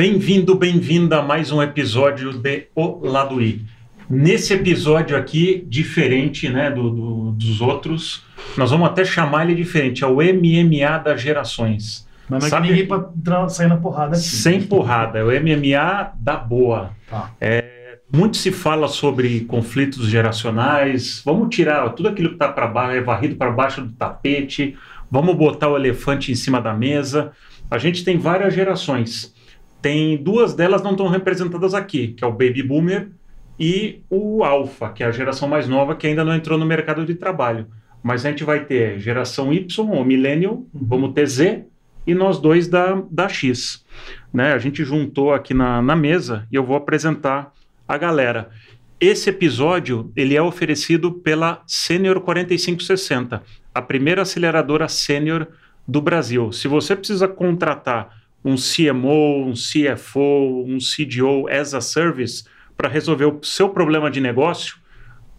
Bem-vindo, bem-vinda a mais um episódio de O Lado I. Nesse episódio aqui, diferente né, do, do, dos outros, nós vamos até chamar ele diferente, é o MMA das gerações. Mas não é Sabe, que ninguém pra sair na porrada aqui. Sem porrada, é o MMA da boa. Tá. É, muito se fala sobre conflitos geracionais, vamos tirar tudo aquilo que está para baixo, é varrido para baixo do tapete, vamos botar o elefante em cima da mesa. A gente tem várias gerações. Tem duas delas não estão representadas aqui, que é o Baby Boomer e o Alpha, que é a geração mais nova que ainda não entrou no mercado de trabalho. Mas a gente vai ter geração Y, ou Millennial, uhum. vamos ter Z e nós dois da, da X. Né? A gente juntou aqui na, na mesa e eu vou apresentar a galera. Esse episódio ele é oferecido pela Senior 4560, a primeira aceleradora sênior do Brasil. Se você precisa contratar um CMO, um CFO, um CDO as a service para resolver o seu problema de negócio,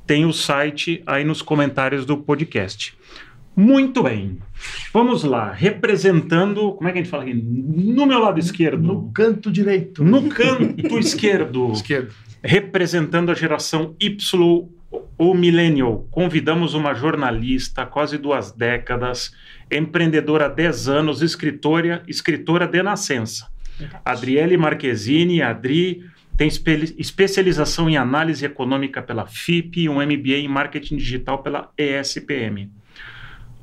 tem o site aí nos comentários do podcast. Muito bem. Vamos lá. Representando. Como é que a gente fala aqui? No meu lado esquerdo. No canto direito. No canto esquerdo. esquerdo. Representando a geração Y ou Millennial. Convidamos uma jornalista, quase duas décadas, empreendedora há 10 anos, escritora, escritora de nascença. Adriele Marquezine, Adri, tem espe especialização em análise econômica pela FIP e um MBA em marketing digital pela ESPM.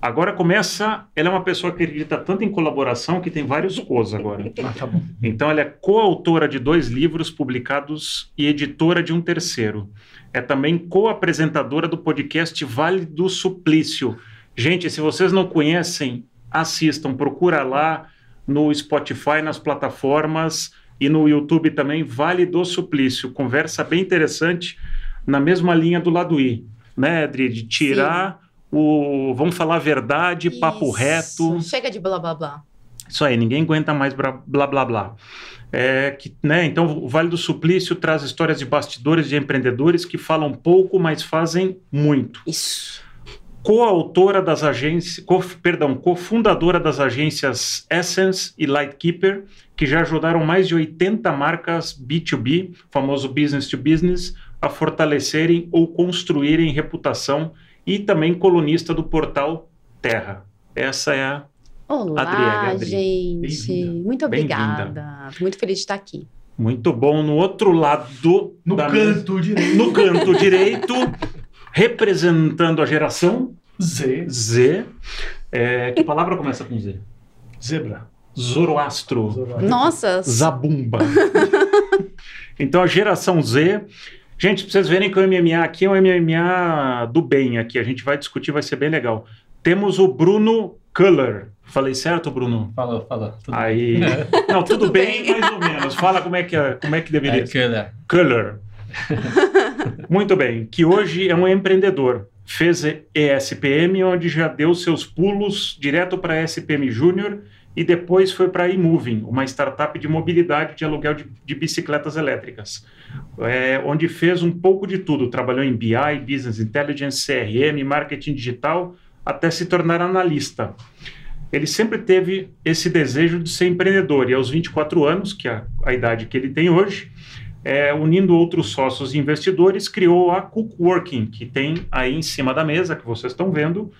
Agora começa, ela é uma pessoa que acredita tanto em colaboração que tem vários cos agora. Ah, tá então ela é coautora de dois livros publicados e editora de um terceiro. É também co-apresentadora do podcast Vale do Suplício, Gente, se vocês não conhecem, assistam, procura lá no Spotify, nas plataformas e no YouTube também, Vale do Suplício. Conversa bem interessante na mesma linha do lado I, né, Adri? De tirar Sim. o. Vamos falar a verdade, Isso. papo reto. Chega de blá blá blá. Isso aí, ninguém aguenta mais blá blá blá. É, que, né, então, o Vale do Suplício traz histórias de bastidores de empreendedores que falam pouco, mas fazem muito. Isso coautora das agências, co, perdão, cofundadora das agências Essence e Lightkeeper, que já ajudaram mais de 80 marcas B2B, famoso business to business, a fortalecerem ou construírem reputação e também colunista do portal Terra. Essa é a Olá, Adri. gente. Muito obrigada. Muito feliz de estar aqui. Muito bom. No outro lado. No canto mesa, direito. No canto direito, representando a geração Z. Z. É, que palavra começa com Z? Zebra. Zoroastro. Zoroastro. Nossa. Zabumba. então a geração Z. Gente, pra vocês verem que o MMA aqui é um MMA do bem aqui. A gente vai discutir, vai ser bem legal. Temos o Bruno Kuller. Falei certo, Bruno? Falou, falou. Tudo Aí. Bem. Não, tudo, tudo bem, bem, mais ou menos. Fala como é que, é, como é que deveria é. Kuller. Muito bem. Que hoje é um empreendedor fez ESPM, onde já deu seus pulos direto para a SPM Júnior e depois foi para a eMoving, uma startup de mobilidade de aluguel de, de bicicletas elétricas, é, onde fez um pouco de tudo. Trabalhou em BI, Business Intelligence, CRM, marketing digital, até se tornar analista. Ele sempre teve esse desejo de ser empreendedor e aos 24 anos, que é a idade que ele tem hoje, é, unindo outros sócios e investidores, criou a Cookworking, que tem aí em cima da mesa, que vocês estão vendo.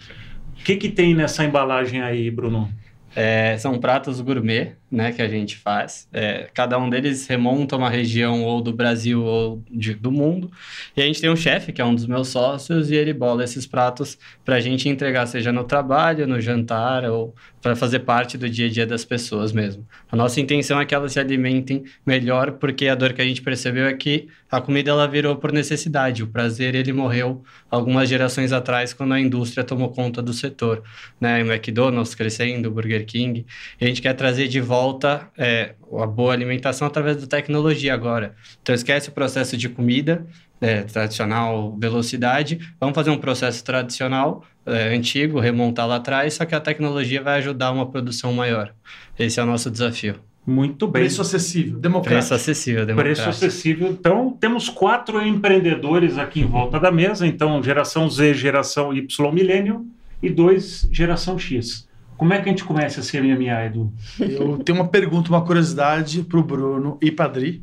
O que, que tem nessa embalagem aí, Bruno? É, são pratos gourmet, né, que a gente faz. É, cada um deles remonta uma região ou do Brasil ou de, do mundo. E a gente tem um chefe, que é um dos meus sócios, e ele bola esses pratos para a gente entregar, seja no trabalho, no jantar ou para fazer parte do dia a dia das pessoas mesmo. A nossa intenção é que elas se alimentem melhor, porque a dor que a gente percebeu é que a comida ela virou por necessidade. O prazer ele morreu algumas gerações atrás quando a indústria tomou conta do setor, né? McDonald's crescendo, Burger King. E a gente quer trazer de volta volta é, a boa alimentação através da tecnologia agora. Então, esquece o processo de comida é, tradicional, velocidade. Vamos fazer um processo tradicional, é, antigo, remontar lá atrás, só que a tecnologia vai ajudar uma produção maior. Esse é o nosso desafio. Muito bem. Preço acessível, democrático. Preço acessível, democrático. Preço acessível. Então, temos quatro empreendedores aqui em volta da mesa. Então, geração Z, geração Y, milênio e dois, geração X. Como é que a gente começa a ser MMA, Edu? Eu tenho uma pergunta, uma curiosidade para o Bruno e para Adri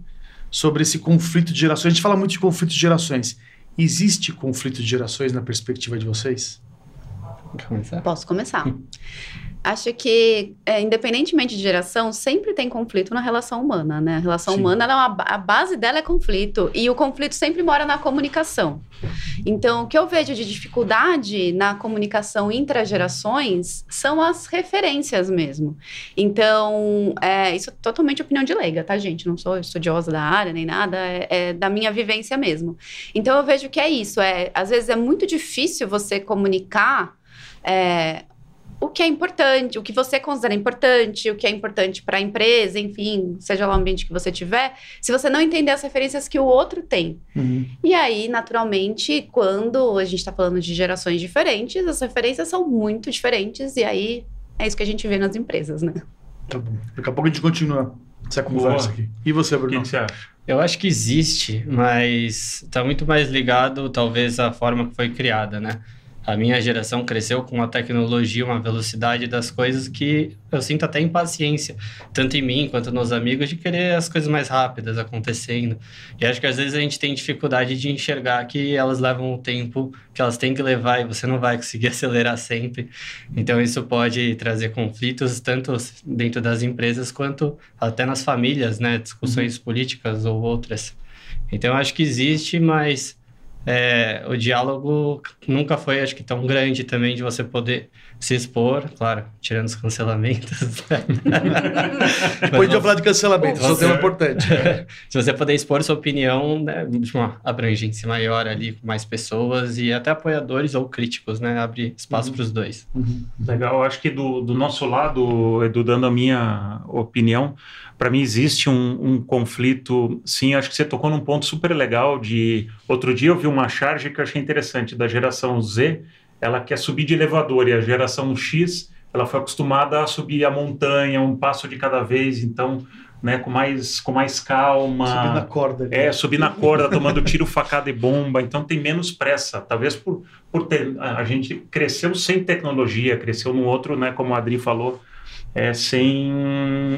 sobre esse conflito de gerações. A gente fala muito de conflito de gerações. Existe conflito de gerações na perspectiva de vocês? Começar? Posso começar. Acho que, é, independentemente de geração, sempre tem conflito na relação humana, né? A relação Sim. humana, ela, é a base dela é conflito. E o conflito sempre mora na comunicação. Então, o que eu vejo de dificuldade na comunicação intragerações são as referências mesmo. Então, é, isso é totalmente opinião de leiga, tá, gente? Não sou estudiosa da área nem nada, é, é da minha vivência mesmo. Então, eu vejo que é isso. É, às vezes é muito difícil você comunicar é, o que é importante, o que você considera importante, o que é importante para a empresa, enfim, seja lá o ambiente que você tiver, se você não entender as referências que o outro tem. Uhum. E aí, naturalmente, quando a gente está falando de gerações diferentes, as referências são muito diferentes, e aí é isso que a gente vê nas empresas, né? Tá bom. Daqui a pouco a gente continua essa conversa Boa. aqui. E você, Bruno? O que você acha? Eu acho que existe, mas está muito mais ligado, talvez, à forma que foi criada, né? A minha geração cresceu com a tecnologia, uma velocidade das coisas que eu sinto até impaciência, tanto em mim quanto nos amigos, de querer as coisas mais rápidas acontecendo. E acho que às vezes a gente tem dificuldade de enxergar que elas levam o tempo que elas têm que levar e você não vai conseguir acelerar sempre. Então isso pode trazer conflitos tanto dentro das empresas quanto até nas famílias, né? Discussões uhum. políticas ou outras. Então acho que existe, mas é, o diálogo nunca foi, acho que, tão grande também de você poder se expor, claro, tirando os cancelamentos. Depois de eu falar de cancelamento, isso é um tema importante. se você puder expor sua opinião, né, de uma abrangência maior ali, com mais pessoas e até apoiadores ou críticos, né? Abre espaço uhum. para os dois. Uhum. Legal, acho que do, do nosso lado, Edu, dando a minha opinião, para mim existe um, um, conflito, sim, acho que você tocou num ponto super legal de... Outro dia eu vi uma charge que eu achei interessante, da geração Z, ela quer subir de elevador, e a geração X, ela foi acostumada a subir a montanha, um passo de cada vez, então... Né, com mais com mais calma. Subir na corda. É, subir na corda, tomando tiro, facada e bomba. Então tem menos pressa. Talvez por, por ter. A gente cresceu sem tecnologia, cresceu num outro, né, como a Adri falou, é, sem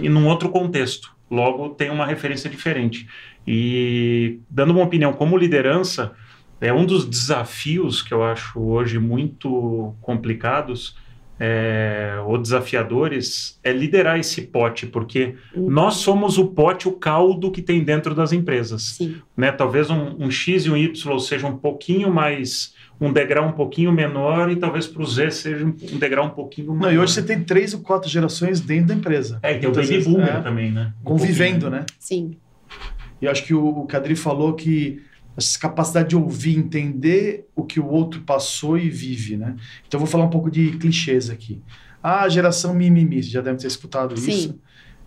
e num outro contexto. Logo tem uma referência diferente. E dando uma opinião como liderança, é um dos desafios que eu acho hoje muito complicados é, ou desafiadores é liderar esse pote, porque uhum. nós somos o pote, o caldo que tem dentro das empresas. Sim. Né? Talvez um, um X e um Y seja um pouquinho mais um degrau um pouquinho menor e talvez para o Z seja um degrau um pouquinho maior. Não, e hoje você tem três ou quatro gerações dentro da empresa. É, e tem o baby boomer é, também, né? Um convivendo, né? Sim. E acho que o, o Cadri falou que essa capacidade de ouvir, entender o que o outro passou e vive, né? Então, vou falar um pouco de clichês aqui. Ah, geração mimimi, você já deve ter escutado Sim. isso.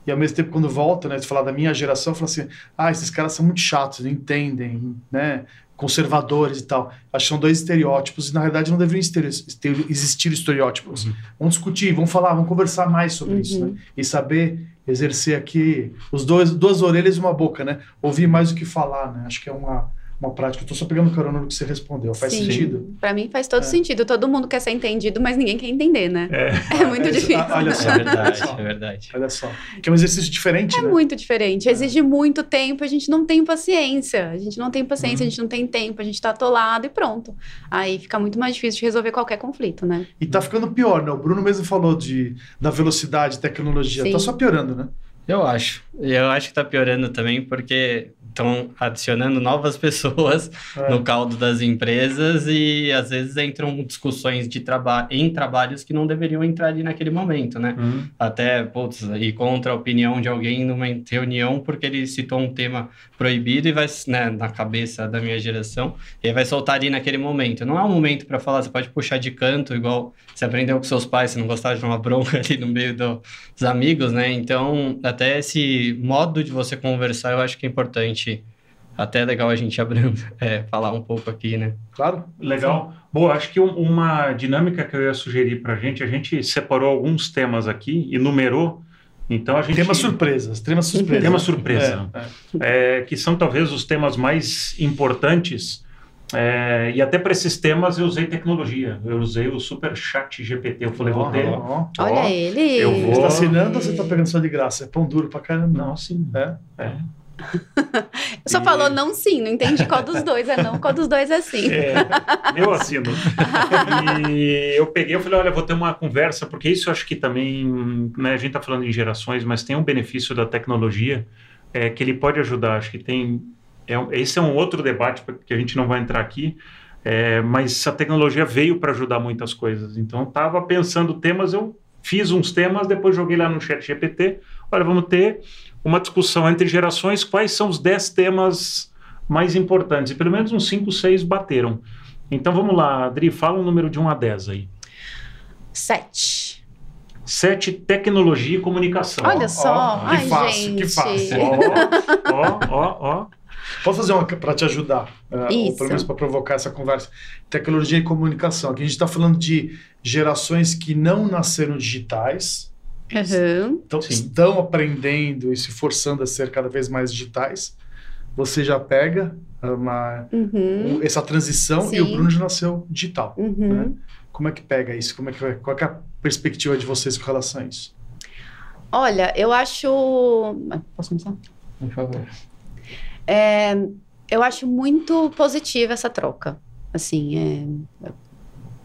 E ao mesmo tempo, quando volta, né, você falar da minha geração, fala assim: ah, esses caras são muito chatos, não entendem, né? Conservadores e tal. Acho que são dois estereótipos e, na realidade, não deveriam existir estereótipos. Uhum. Vamos discutir, vamos falar, vamos conversar mais sobre uhum. isso, né? E saber exercer aqui os dois, duas orelhas e uma boca, né? Ouvir mais do que falar, né? Acho que é uma uma prática. Estou só pegando carona no que você respondeu. Faz Sim. sentido? Para mim faz todo é. sentido. Todo mundo quer ser entendido, mas ninguém quer entender, né? É, é muito é, difícil. Olha só. É verdade, é verdade. Olha só. Que é um exercício diferente, É né? muito diferente. É. Exige muito tempo. A gente não tem paciência. A gente não tem paciência, uhum. a gente não tem tempo. A gente está atolado e pronto. Aí fica muito mais difícil de resolver qualquer conflito, né? E tá ficando pior, né? O Bruno mesmo falou de, da velocidade, tecnologia. Sim. Tá só piorando, né? Eu acho. Eu acho que tá piorando também porque estão adicionando novas pessoas é. no caldo das empresas e às vezes entram discussões de trabalho em trabalhos que não deveriam entrar ali naquele momento, né? Uhum. Até, putz, ir contra a opinião de alguém numa reunião porque ele citou um tema proibido e vai, né, na cabeça da minha geração, e vai soltar ali naquele momento. Não é um momento para falar, você pode puxar de canto, igual você aprendeu com seus pais, você não gostava de uma bronca ali no meio do, dos amigos, né? Então, até esse modo de você conversar eu acho que é importante gente até é legal a gente abrindo, é, falar um pouco aqui, né? Claro, legal. Bom, acho que uma dinâmica que eu ia sugerir para a gente, a gente separou alguns temas aqui e numerou. Então a gente temas surpresas, temas surpresas, tema surpresa, é, é. É, que são talvez os temas mais importantes É, e até para esses temas eu usei tecnologia. Eu usei o Super Chat GPT. Eu falei, oh, vou ter. Oh, Olha ele. Eu vou... Você está assinando ou você está pegando só de graça? É pão duro para caramba. Não, sim. É? É. Só e... falou não sim, não entendi qual dos dois é não, qual dos dois é sim. É, eu assino. e eu peguei, eu falei, olha, vou ter uma conversa, porque isso eu acho que também, né, a gente está falando em gerações, mas tem um benefício da tecnologia é, que ele pode ajudar. Acho que tem, é, esse é um outro debate que a gente não vai entrar aqui, é, mas a tecnologia veio para ajudar muitas coisas. Então, estava pensando temas, eu fiz uns temas, depois joguei lá no chat GPT, olha, vamos ter uma discussão entre gerações, quais são os 10 temas mais importantes. E pelo menos uns 5, 6 bateram. Então vamos lá, Adri, fala um número de 1 a 10 aí. 7. 7, tecnologia e comunicação. Olha só, oh, Ai, que fácil, gente. que fácil. Ó, ó, ó. Posso fazer uma para te ajudar, uh, ou pelo menos para provocar essa conversa? Tecnologia e comunicação. Aqui a gente está falando de gerações que não nasceram digitais, Uhum. Então, estão aprendendo e se forçando a ser cada vez mais digitais. Você já pega uma, uhum. essa transição Sim. e o Bruno já nasceu digital. Uhum. Né? Como é que pega isso? Como é que, qual é a perspectiva de vocês com relação a isso? Olha, eu acho. Posso começar? Por favor. É, eu acho muito positiva essa troca. Assim, é,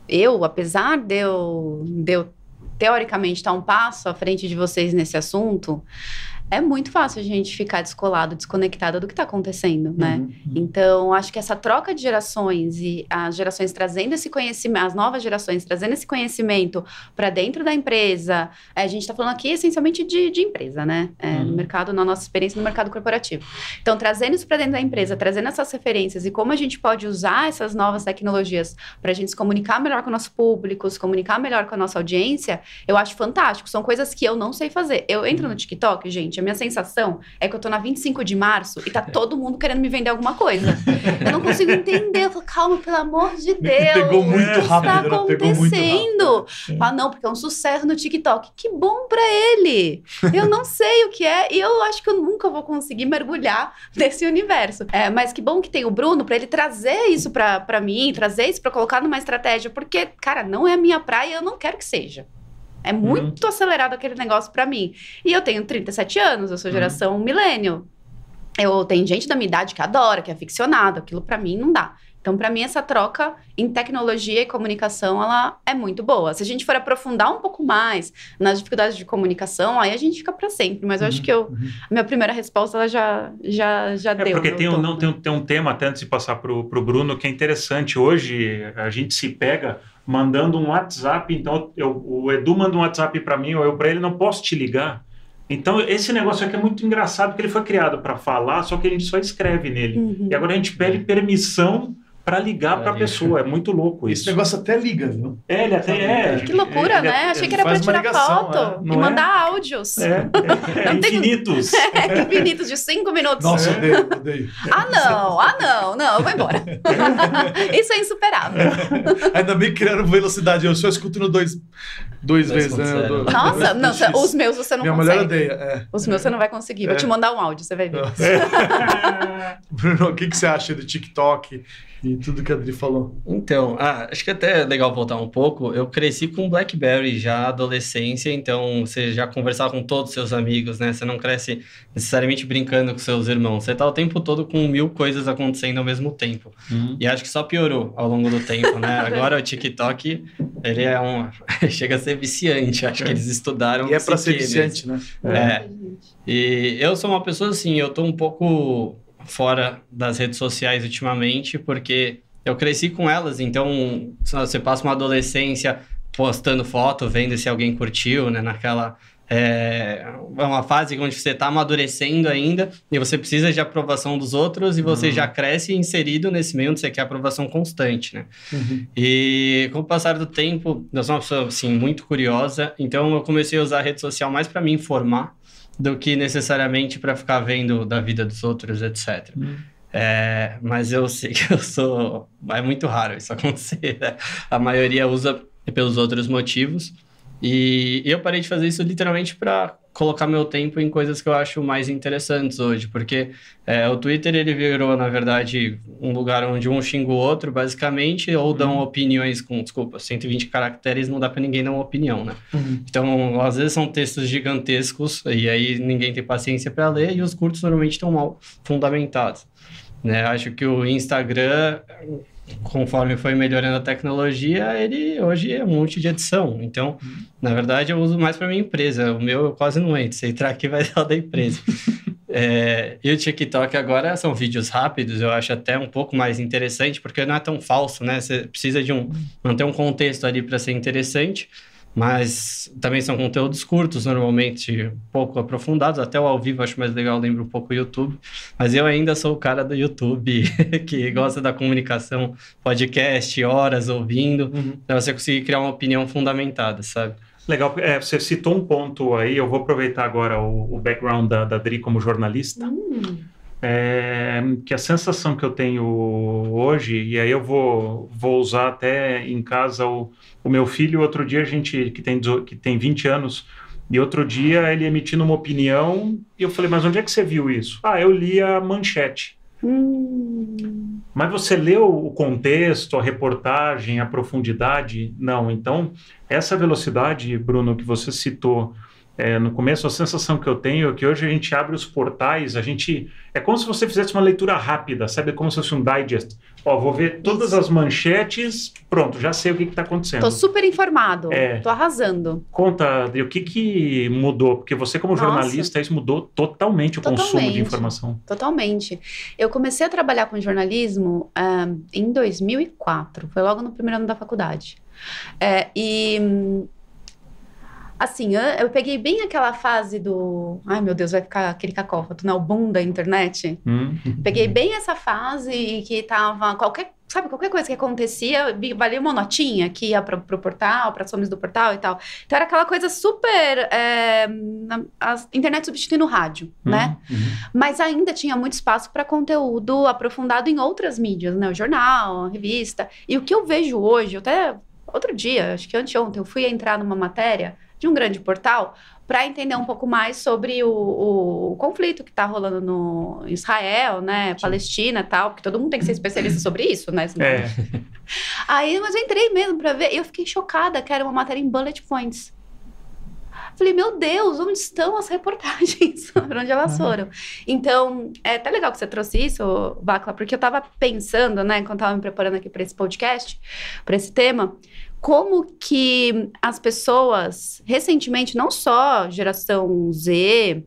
eu, apesar de eu, de eu teoricamente está um passo à frente de vocês nesse assunto, é muito fácil a gente ficar descolado, desconectado do que está acontecendo, né? Uhum, uhum. Então, acho que essa troca de gerações e as gerações trazendo esse conhecimento, as novas gerações trazendo esse conhecimento para dentro da empresa, é, a gente está falando aqui essencialmente de, de empresa, né? É, uhum. No mercado, na nossa experiência no mercado corporativo. Então, trazendo isso para dentro da empresa, trazendo essas referências e como a gente pode usar essas novas tecnologias para a gente se comunicar melhor com o nosso público, se comunicar melhor com a nossa audiência, eu acho fantástico. São coisas que eu não sei fazer. Eu entro no uhum. TikTok, gente seguinte: a minha sensação é que eu tô na 25 de março e tá todo mundo querendo me vender alguma coisa. Eu não consigo entender. Eu falo, calma, pelo amor de Deus. Pegou muito o que rápido. está acontecendo? Ah, não, porque é um sucesso no TikTok. Que bom pra ele. Eu não sei o que é e eu acho que eu nunca vou conseguir mergulhar nesse universo. É, mas que bom que tem o Bruno para ele trazer isso pra, pra mim, trazer isso pra colocar numa estratégia, porque, cara, não é a minha praia eu não quero que seja. É muito uhum. acelerado aquele negócio para mim. E eu tenho 37 anos, eu sou uhum. geração uhum. milênio. Eu tenho gente da minha idade que adora, que é aficionado, aquilo para mim não dá. Então, para mim, essa troca em tecnologia e comunicação, ela é muito boa. Se a gente for aprofundar um pouco mais nas dificuldades de comunicação, aí a gente fica para sempre. Mas eu uhum, acho que eu, uhum. a minha primeira resposta, ela já, já, já é deu. Porque tem um, não, tem, um, tem um tema, até antes de passar para o Bruno, que é interessante. Hoje, a gente se pega mandando um WhatsApp. Então, eu, o Edu manda um WhatsApp para mim, ou eu para ele, não posso te ligar. Então, esse negócio aqui é muito engraçado, porque ele foi criado para falar, só que a gente só escreve nele. Uhum. E agora a gente pede permissão para ligar para a pessoa. É muito louco isso. Esse negócio até liga, viu? É, ele até é. Que loucura, ele, né? Ele, Achei que era para tirar ligação, foto é. e mandar é? áudios. É, é, é infinitos. É, infinitos, de cinco minutos. Nossa, odeio, odeio. Ah, não, ah, não, não, eu vou embora. isso é insuperável. Ainda bem que criaram velocidade. Eu só escuto no dois, dois vezes, né? Do, Nossa, não, os meus você não Minha consegue. Minha mulher odeia. É. Os meus você não vai conseguir. Vou te mandar um áudio, você vai ver. Bruno, o que, que você acha do TikTok e tudo que a Adri falou. Então, ah, acho que até é legal voltar um pouco. Eu cresci com BlackBerry já adolescência, então você já conversava com todos os seus amigos, né? Você não cresce necessariamente brincando com seus irmãos. Você tá o tempo todo com mil coisas acontecendo ao mesmo tempo. Uhum. E acho que só piorou ao longo do tempo, né? Agora o TikTok, ele é um... chega a ser viciante. Acho que eles estudaram... E é para ser viciante, né? É. é. E eu sou uma pessoa assim, eu tô um pouco fora das redes sociais ultimamente, porque eu cresci com elas, então você passa uma adolescência postando foto, vendo se alguém curtiu, né? Naquela. É, é uma fase onde você está amadurecendo ainda e você precisa de aprovação dos outros e você uhum. já cresce inserido nesse meio onde você quer aprovação constante, né? Uhum. E com o passar do tempo, eu sou uma pessoa, assim, muito curiosa, então eu comecei a usar a rede social mais para me informar do que necessariamente para ficar vendo da vida dos outros, etc. Hum. É, mas eu sei que eu sou. É muito raro isso acontecer. Né? A maioria usa pelos outros motivos. E eu parei de fazer isso literalmente para colocar meu tempo em coisas que eu acho mais interessantes hoje, porque é, o Twitter ele virou, na verdade, um lugar onde um xinga o outro, basicamente, ou dão uhum. opiniões com, desculpa, 120 caracteres não dá para ninguém dar uma opinião, né? Uhum. Então, às vezes são textos gigantescos e aí ninguém tem paciência para ler e os curtos normalmente estão mal fundamentados. Né? Acho que o Instagram conforme foi melhorando a tecnologia, ele hoje é um monte de edição. Então, na verdade, eu uso mais para minha empresa. O meu eu quase não entro. Se entrar aqui, vai dar da empresa. é, e o TikTok agora são vídeos rápidos, eu acho até um pouco mais interessante, porque não é tão falso, né? Você precisa de um manter um contexto ali para ser interessante. Mas também são conteúdos curtos, normalmente pouco aprofundados. Até o ao vivo acho mais legal, lembro um pouco o YouTube. Mas eu ainda sou o cara do YouTube que gosta da comunicação, podcast, horas ouvindo, uhum. para você conseguir criar uma opinião fundamentada, sabe? Legal, é, você citou um ponto aí, eu vou aproveitar agora o, o background da, da Dri como jornalista. Uhum. É, que a sensação que eu tenho hoje, e aí eu vou, vou usar até em casa o, o meu filho, outro dia a gente, que tem, que tem 20 anos, e outro dia ele emitindo uma opinião, e eu falei, mas onde é que você viu isso? Ah, eu li a manchete. Hum. Mas você leu o contexto, a reportagem, a profundidade? Não. Então, essa velocidade, Bruno, que você citou é, no começo, a sensação que eu tenho é que hoje a gente abre os portais, a gente. É como se você fizesse uma leitura rápida, sabe? Como se fosse um digest. Ó, vou ver todas Isso. as manchetes, pronto, já sei o que está acontecendo. Tô super informado, é. tô arrasando. Conta, Adri, o que, que mudou? Porque você, como Nossa. jornalista, isso mudou totalmente o totalmente. consumo de informação. Totalmente. Eu comecei a trabalhar com jornalismo um, em 2004, foi logo no primeiro ano da faculdade. É, e Assim, eu peguei bem aquela fase do. Ai, meu Deus, vai ficar aquele cacófato, né? O boom da internet. Hum. Peguei bem essa fase que tava. Qualquer, sabe, qualquer coisa que acontecia, valia uma notinha que ia para o portal, para as somes do portal e tal. Então era aquela coisa super. É, a internet substituindo o rádio, hum. né? Uhum. Mas ainda tinha muito espaço para conteúdo aprofundado em outras mídias, né? O jornal, a revista. E o que eu vejo hoje, até outro dia, acho que anteontem, eu fui entrar numa matéria de um grande portal para entender um pouco mais sobre o, o, o conflito que está rolando no Israel, né, Sim. Palestina e tal, porque todo mundo tem que ser especialista sobre isso, né? É. Aí, mas eu entrei mesmo para ver e eu fiquei chocada que era uma matéria em bullet points. Falei, meu Deus, onde estão as reportagens? para onde elas uhum. foram? Então, é até legal que você trouxe isso, Bacla, porque eu estava pensando, né, quando estava me preparando aqui para esse podcast, para esse tema, como que as pessoas, recentemente, não só geração Z,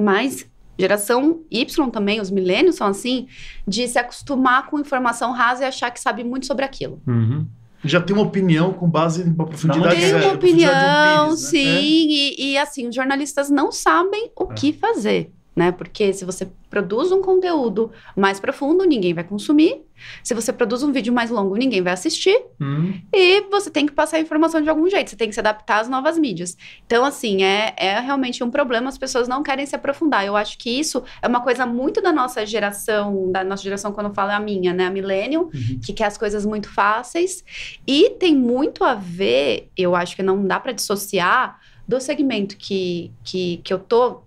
mas geração Y também, os milênios são assim, de se acostumar com informação rasa e achar que sabe muito sobre aquilo. Uhum. Já tem uma opinião com base em uma profundidade. Tem uma opinião, um sim. Né? E, e, assim, os jornalistas não sabem o é. que fazer né? Porque se você produz um conteúdo mais profundo, ninguém vai consumir. Se você produz um vídeo mais longo, ninguém vai assistir. Hum. E você tem que passar a informação de algum jeito, você tem que se adaptar às novas mídias. Então, assim, é, é realmente um problema, as pessoas não querem se aprofundar. Eu acho que isso é uma coisa muito da nossa geração, da nossa geração, quando eu falo é a minha, né? A millennial, uhum. que quer as coisas muito fáceis. E tem muito a ver, eu acho que não dá para dissociar do segmento que, que, que eu tô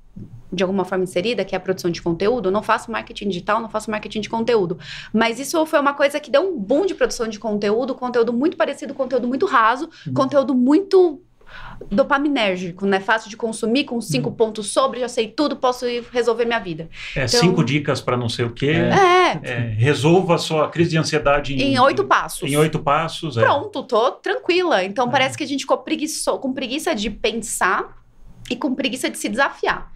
de alguma forma inserida, que é a produção de conteúdo. Não faço marketing digital, não faço marketing de conteúdo. Mas isso foi uma coisa que deu um boom de produção de conteúdo, conteúdo muito parecido, conteúdo muito raso, uhum. conteúdo muito dopaminérgico, né? Fácil de consumir, com cinco uhum. pontos sobre, já sei tudo, posso resolver minha vida. É, então, cinco dicas para não sei o quê. É. é. Resolva a sua crise de ansiedade em, em oito passos. Em oito passos. É. Pronto, tô tranquila. Então é. parece que a gente ficou preguiço, com preguiça de pensar e com preguiça de se desafiar.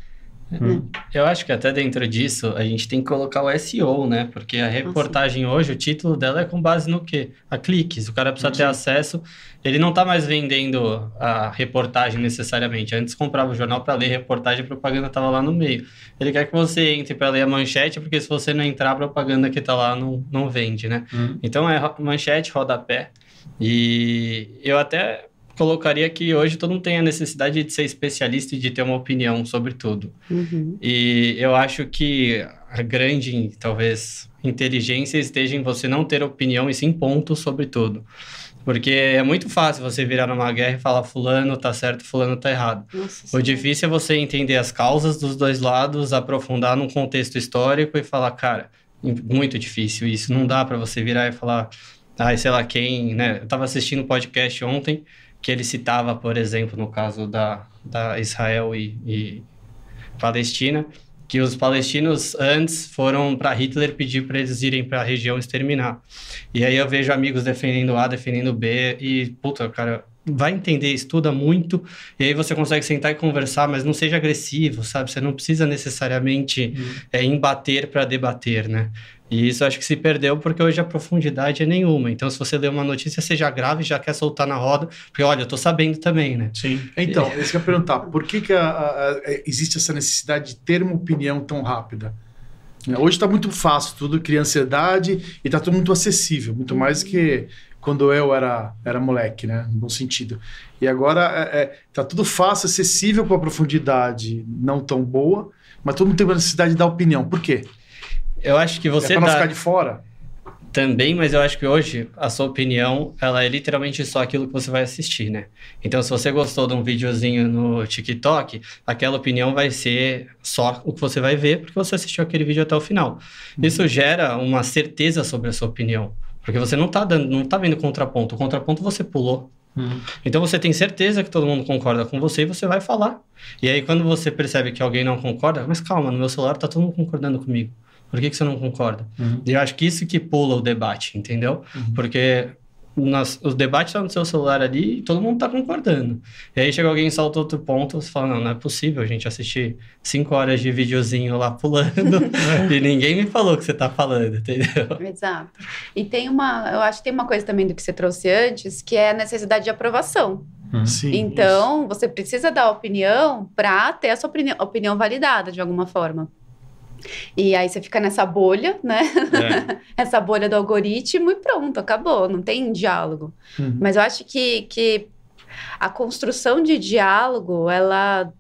Hum. Eu acho que até dentro disso a gente tem que colocar o SEO, né? Porque a reportagem Nossa. hoje, o título dela é com base no quê? A cliques. O cara precisa ter acesso. Ele não está mais vendendo a reportagem necessariamente. Antes comprava o jornal para ler reportagem, a propaganda estava lá no meio. Ele quer que você entre para ler a manchete, porque se você não entrar, a propaganda que está lá não, não vende, né? Hum. Então é manchete, rodapé. E eu até colocaria que hoje todo mundo tem a necessidade de ser especialista e de ter uma opinião sobre tudo. Uhum. E eu acho que a grande, talvez, inteligência esteja em você não ter opinião e sim pontos sobre tudo. Porque é muito fácil você virar numa guerra e falar fulano tá certo, fulano tá errado. Nossa, o difícil é você entender as causas dos dois lados, aprofundar num contexto histórico e falar, cara, muito difícil isso. Não dá para você virar e falar, ah, sei lá quem, né? Eu tava assistindo um podcast ontem que ele citava, por exemplo, no caso da, da Israel e, e Palestina, que os palestinos antes foram para Hitler pedir para eles irem para a região exterminar. E aí eu vejo amigos defendendo A, defendendo B e puta, cara, vai entender, estuda muito, e aí você consegue sentar e conversar, mas não seja agressivo, sabe? Você não precisa necessariamente uhum. é, embater para debater, né? E isso acho que se perdeu porque hoje a profundidade é nenhuma. Então, se você lê uma notícia, seja grave, já quer soltar na roda, porque olha, eu tô sabendo também, né? Sim. Então, e... isso que eu ia perguntar, por que, que a, a, a, existe essa necessidade de ter uma opinião tão rápida? Hoje está muito fácil, tudo cria ansiedade e está tudo muito acessível, muito mais que quando eu era, era moleque, né? No bom sentido. E agora é, é, tá tudo fácil, acessível com a profundidade não tão boa, mas todo mundo tem uma necessidade de dar opinião. Por quê? Eu acho que você. É pra não ficar de fora? Também, mas eu acho que hoje a sua opinião, ela é literalmente só aquilo que você vai assistir, né? Então, se você gostou de um videozinho no TikTok, aquela opinião vai ser só o que você vai ver, porque você assistiu aquele vídeo até o final. Uhum. Isso gera uma certeza sobre a sua opinião, porque você não tá dando, não tá vendo contraponto. O contraponto você pulou. Uhum. Então você tem certeza que todo mundo concorda com você e você vai falar. E aí, quando você percebe que alguém não concorda, mas calma, no meu celular tá todo mundo concordando comigo. Por que, que você não concorda? Uhum. E eu acho que isso que pula o debate, entendeu? Uhum. Porque nas, os debates estão no seu celular ali e todo mundo está concordando. E aí chega alguém e salta outro ponto, você fala, não, não é possível a gente assistir cinco horas de videozinho lá pulando e ninguém me falou o que você está falando, entendeu? Exato. E tem uma, eu acho que tem uma coisa também do que você trouxe antes, que é a necessidade de aprovação. Uhum. Sim, então, isso. você precisa dar opinião para ter a sua opinião, opinião validada de alguma forma. E aí você fica nessa bolha, né? É. Essa bolha do algoritmo e pronto, acabou, não tem diálogo. Uhum. Mas eu acho que, que a construção de diálogo, ela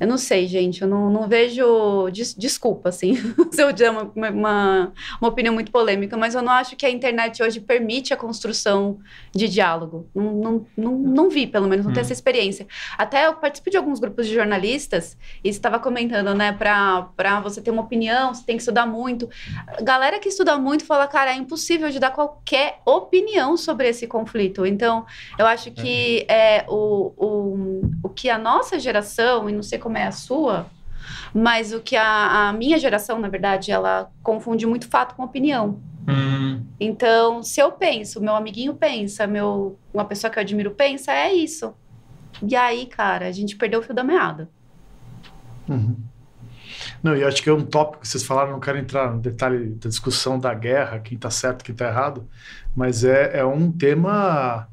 eu não sei, gente, eu não, não vejo. Des, desculpa, assim, se eu der uma, uma, uma, opinião muito polêmica, mas eu não acho que a internet hoje permite a construção de diálogo. Não, não, não, não vi, pelo menos, não hum. tenho essa experiência. Até eu participo de alguns grupos de jornalistas e estava comentando, né, para você ter uma opinião, você tem que estudar muito. Galera que estuda muito fala, cara, é impossível de dar qualquer opinião sobre esse conflito. Então, eu acho que é, o, o, o que a nossa geração, e não sei como é a sua, mas o que a, a minha geração, na verdade, ela confunde muito fato com opinião. Hum. Então, se eu penso, meu amiguinho pensa, meu, uma pessoa que eu admiro pensa, é isso. E aí, cara, a gente perdeu o fio da meada. Uhum. Não, e acho que é um tópico que vocês falaram, não quero entrar no detalhe da discussão da guerra, quem está certo, quem está errado, mas é, é um tema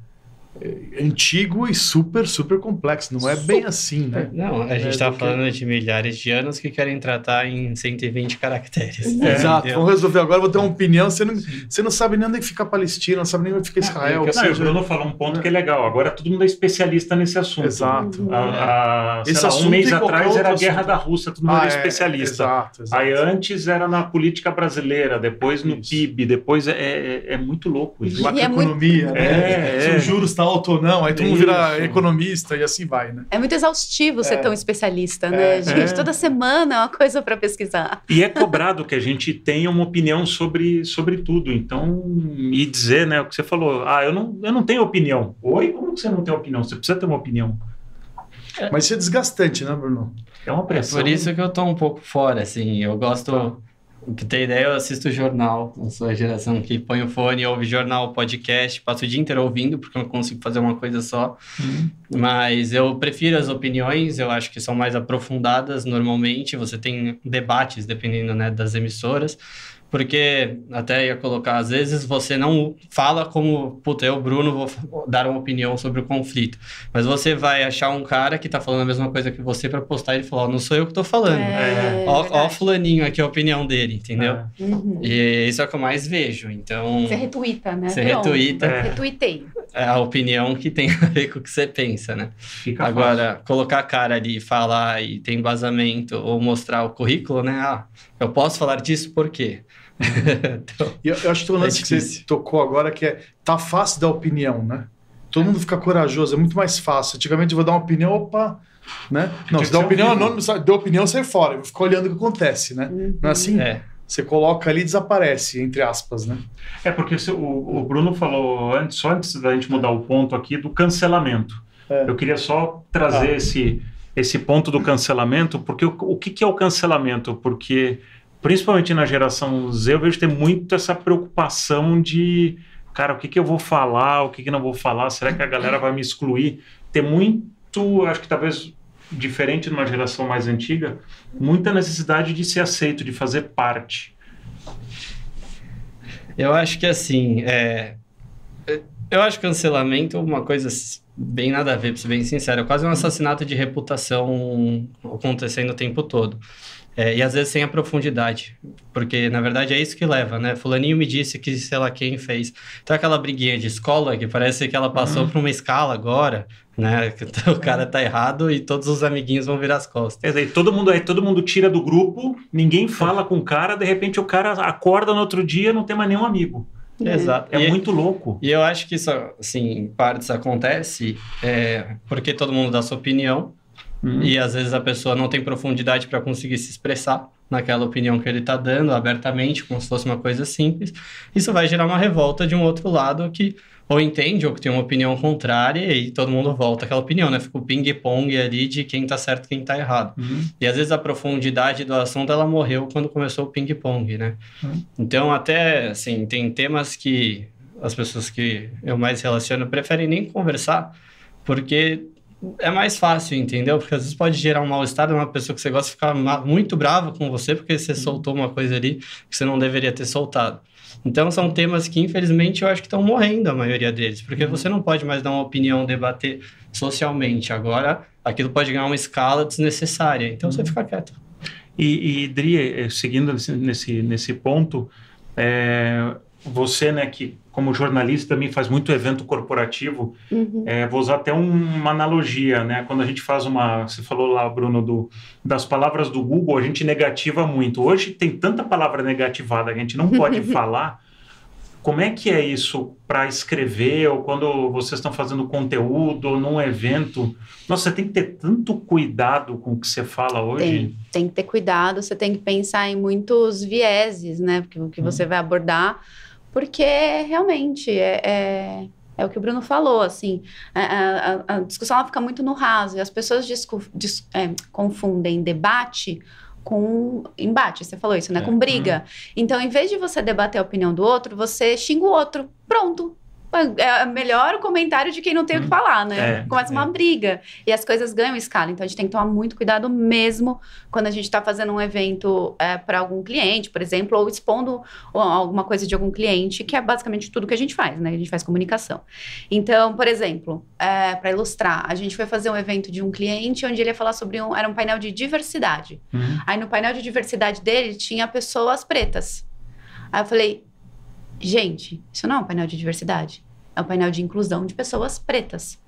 antigo e super, super complexo. Não é bem assim, né? Não, a gente está é, falando que... de milhares de anos que querem tratar em 120 caracteres. É, Exato. Vamos resolver agora, vou ter uma opinião. Você não, você não sabe nem onde é fica a Palestina, não sabe nem onde fica Israel. Não, seja... o Bruno falou um ponto que é legal. Agora todo mundo é especialista nesse assunto. Exato. A, a, Esse lá, um mês atrás era a guerra da Rússia, todo mundo ah, era especialista. Exato, exato, Aí antes era na política brasileira, depois no isso. PIB, depois é, é, é muito louco isso. Macroeconomia, é muito... né? Se o juros alto ou não, aí todo mundo vira economista e assim vai, né? É muito exaustivo ser é. tão especialista, né? É. Gente, toda semana é uma coisa para pesquisar. E é cobrado que a gente tenha uma opinião sobre, sobre tudo. Então, e dizer, né, o que você falou, ah, eu não, eu não tenho opinião. Oi, como você não tem opinião? Você precisa ter uma opinião. Mas isso é desgastante, né, Bruno? É uma pressão. É por isso que eu tô um pouco fora, assim. Eu gosto. Pra ter ideia, eu assisto jornal. Eu sou a geração que põe o fone, ouve jornal, podcast, passo o dia inteiro ouvindo, porque eu não consigo fazer uma coisa só. Uhum. Mas eu prefiro as opiniões, eu acho que são mais aprofundadas normalmente. Você tem debates, dependendo né, das emissoras. Porque, até ia colocar, às vezes você não fala como, puta, eu, Bruno, vou dar uma opinião sobre o conflito. Mas você vai achar um cara que tá falando a mesma coisa que você para postar e falar, não sou eu que tô falando. É, ó, ó, fulaninho aqui a opinião dele, entendeu? É. Uhum. E isso é o que eu mais vejo, então... Você retuita, né? Você retuita. É. Retuitei. É a opinião que tem a ver com o que você pensa, né? Fica Agora, fácil. colocar a cara ali, falar e ter embasamento, ou mostrar o currículo, né? Ah, eu posso falar disso por quê? Então, eu, eu, acho que tem um lance é que você tocou agora que é tá fácil dar opinião, né? Todo mundo fica corajoso, é muito mais fácil. Antigamente eu vou dar uma opinião, opa, né? Não, se dá opinião anônima, deu opinião, sai fora. Eu fico olhando o que acontece, né? Uhum. Não é assim? É. Você coloca ali e desaparece, entre aspas, né? É porque o, o Bruno falou antes, só antes da gente mudar o ponto aqui, do cancelamento. É. Eu queria só trazer ah. esse, esse ponto do cancelamento, porque o, o que, que é o cancelamento? Porque, principalmente na geração Z, eu vejo ter muito essa preocupação de, cara, o que, que eu vou falar, o que, que não vou falar, será que a galera vai me excluir? Ter muito, acho que talvez diferente de uma geração mais antiga, muita necessidade de ser aceito, de fazer parte. Eu acho que assim, é... eu acho cancelamento uma coisa bem nada a ver, para ser bem sincero, é quase um assassinato de reputação acontecendo o tempo todo. É, e às vezes sem a profundidade, porque na verdade é isso que leva, né? Fulaninho me disse que sei lá quem fez. Então aquela briguinha de escola que parece que ela passou uhum. por uma escala agora, né? O cara tá errado e todos os amiguinhos vão virar as costas. Quer dizer, todo mundo aí, todo mundo tira do grupo, ninguém fala com o cara, de repente o cara acorda no outro dia não tem mais nenhum amigo. Exato. É e, muito louco. E eu acho que isso, assim, em partes acontece é, porque todo mundo dá sua opinião Uhum. E às vezes a pessoa não tem profundidade para conseguir se expressar naquela opinião que ele está dando abertamente, como se fosse uma coisa simples. Isso vai gerar uma revolta de um outro lado que ou entende ou que tem uma opinião contrária e todo mundo volta àquela opinião, né? Fica o ping-pong ali de quem está certo e quem está errado. Uhum. E às vezes a profundidade do assunto ela morreu quando começou o ping-pong, né? Uhum. Então até assim, tem temas que as pessoas que eu mais relaciono preferem nem conversar, porque é mais fácil, entendeu? Porque às vezes pode gerar um mal-estar de uma pessoa que você gosta de ficar muito brava com você porque você soltou uma coisa ali que você não deveria ter soltado. Então são temas que infelizmente eu acho que estão morrendo a maioria deles, porque você não pode mais dar uma opinião, debater socialmente. Agora aquilo pode ganhar uma escala desnecessária, então você fica quieto. E, e Dri, eh, seguindo nesse, nesse ponto, é, você, né, que como jornalista também faz muito evento corporativo, uhum. é, vou usar até um, uma analogia, né? Quando a gente faz uma, você falou lá, Bruno, do, das palavras do Google, a gente negativa muito. Hoje tem tanta palavra negativada que a gente não pode falar. Como é que é isso para escrever ou quando vocês estão fazendo conteúdo num evento? Nossa, você tem que ter tanto cuidado com o que você fala hoje. Tem, tem que ter cuidado, você tem que pensar em muitos vieses, né? Porque o que você hum. vai abordar porque realmente é, é, é, o que o Bruno falou, assim, a, a, a discussão fica muito no raso e as pessoas discu, dis, é, confundem debate com embate, você falou isso, né? É. Com briga. Uhum. Então, em vez de você debater a opinião do outro, você xinga o outro. Pronto. É melhor o comentário de quem não tem o que hum. falar, né? É, Começa uma é. briga. E as coisas ganham escala. Então a gente tem que tomar muito cuidado mesmo quando a gente está fazendo um evento é, para algum cliente, por exemplo, ou expondo alguma coisa de algum cliente, que é basicamente tudo que a gente faz, né? A gente faz comunicação. Então, por exemplo, é, para ilustrar, a gente foi fazer um evento de um cliente onde ele ia falar sobre um. Era um painel de diversidade. Uhum. Aí no painel de diversidade dele tinha pessoas pretas. Aí eu falei, Gente, isso não é um painel de diversidade. É um painel de inclusão de pessoas pretas.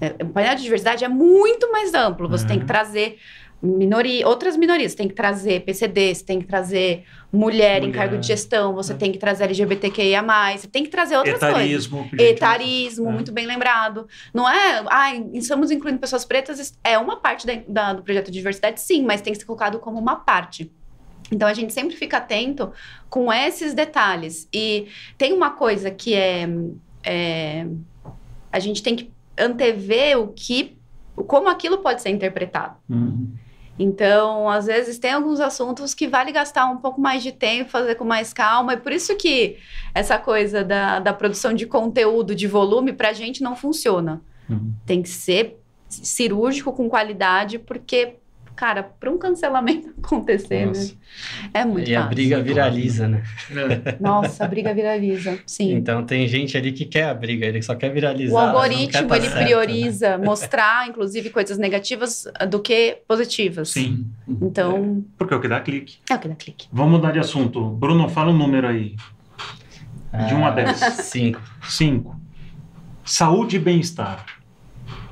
É, o painel de diversidade é muito mais amplo. Você uhum. tem que trazer minoria, outras minorias. Você tem que trazer PCD, você tem que trazer mulher, mulher. em cargo de gestão, você é. tem que trazer LGBTQIA+, você tem que trazer outras Etarismo, coisas. Etarismo, é. muito bem lembrado. Não é, ah, estamos incluindo pessoas pretas, é uma parte da, da, do projeto de diversidade, sim, mas tem que ser colocado como uma parte. Então a gente sempre fica atento com esses detalhes. E tem uma coisa que é, é a gente tem que antever o que, como aquilo pode ser interpretado. Uhum. Então, às vezes tem alguns assuntos que vale gastar um pouco mais de tempo, fazer com mais calma, e por isso que essa coisa da, da produção de conteúdo, de volume, para a gente não funciona. Uhum. Tem que ser cirúrgico, com qualidade, porque cara, para um cancelamento acontecer, né? É muito E fácil. a briga viraliza, né? É. Nossa, a briga viraliza, sim. Então tem gente ali que quer a briga, ele só quer viralizar. O algoritmo, ele certo, prioriza né? mostrar, inclusive, coisas negativas do que positivas. Sim. Então... É. Porque é o que dá clique. É o que dá clique. Vamos mudar de assunto. Bruno, fala um número aí. De 1 ah, a 10. 5. 5. Saúde e bem-estar.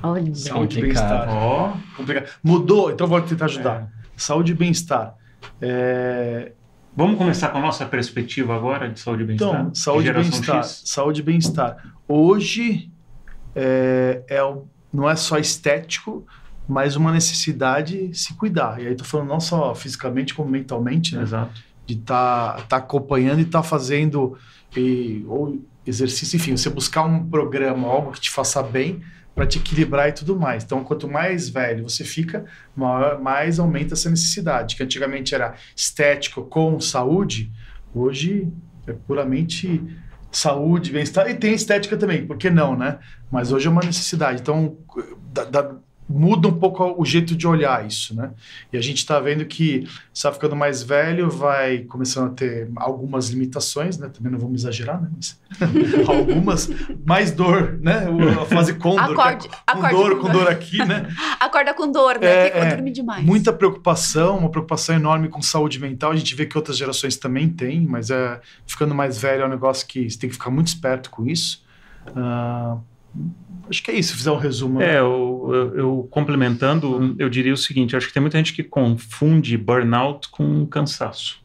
Olha, saúde e bem-estar. Ó, complicado. Mudou, então vou tentar ajudar. É. Saúde e bem-estar. É... Vamos começar com a nossa perspectiva agora de saúde e bem-estar? Então, saúde e bem-estar. Saúde e bem-estar. Hoje é, é, não é só estético, mas uma necessidade se cuidar. E aí estou falando não só fisicamente, como mentalmente, né? Exato. De estar tá, tá acompanhando e estar tá fazendo e, ou exercício, enfim, você buscar um programa, algo que te faça bem para te equilibrar e tudo mais. Então, quanto mais velho você fica, maior, mais aumenta essa necessidade, que antigamente era estético com saúde, hoje é puramente saúde, bem-estar, e tem estética também, por que não, né? Mas hoje é uma necessidade. Então, da, da, muda um pouco o jeito de olhar isso, né? E a gente está vendo que está ficando mais velho, vai começando a ter algumas limitações, né? Também não vamos exagerar, né? Mas algumas, mais dor, né? A fase condor, é acorde, é, com dor, com dor aqui, né? Acorda com dor, né? É, é, dormir demais. Muita preocupação, uma preocupação enorme com saúde mental. A gente vê que outras gerações também têm, mas é ficando mais velho é um negócio que você tem que ficar muito esperto com isso. Uh, Acho que é isso, se fizer um resumo. Né? É, eu, eu, eu, complementando, hum. eu diria o seguinte: acho que tem muita gente que confunde burnout com cansaço.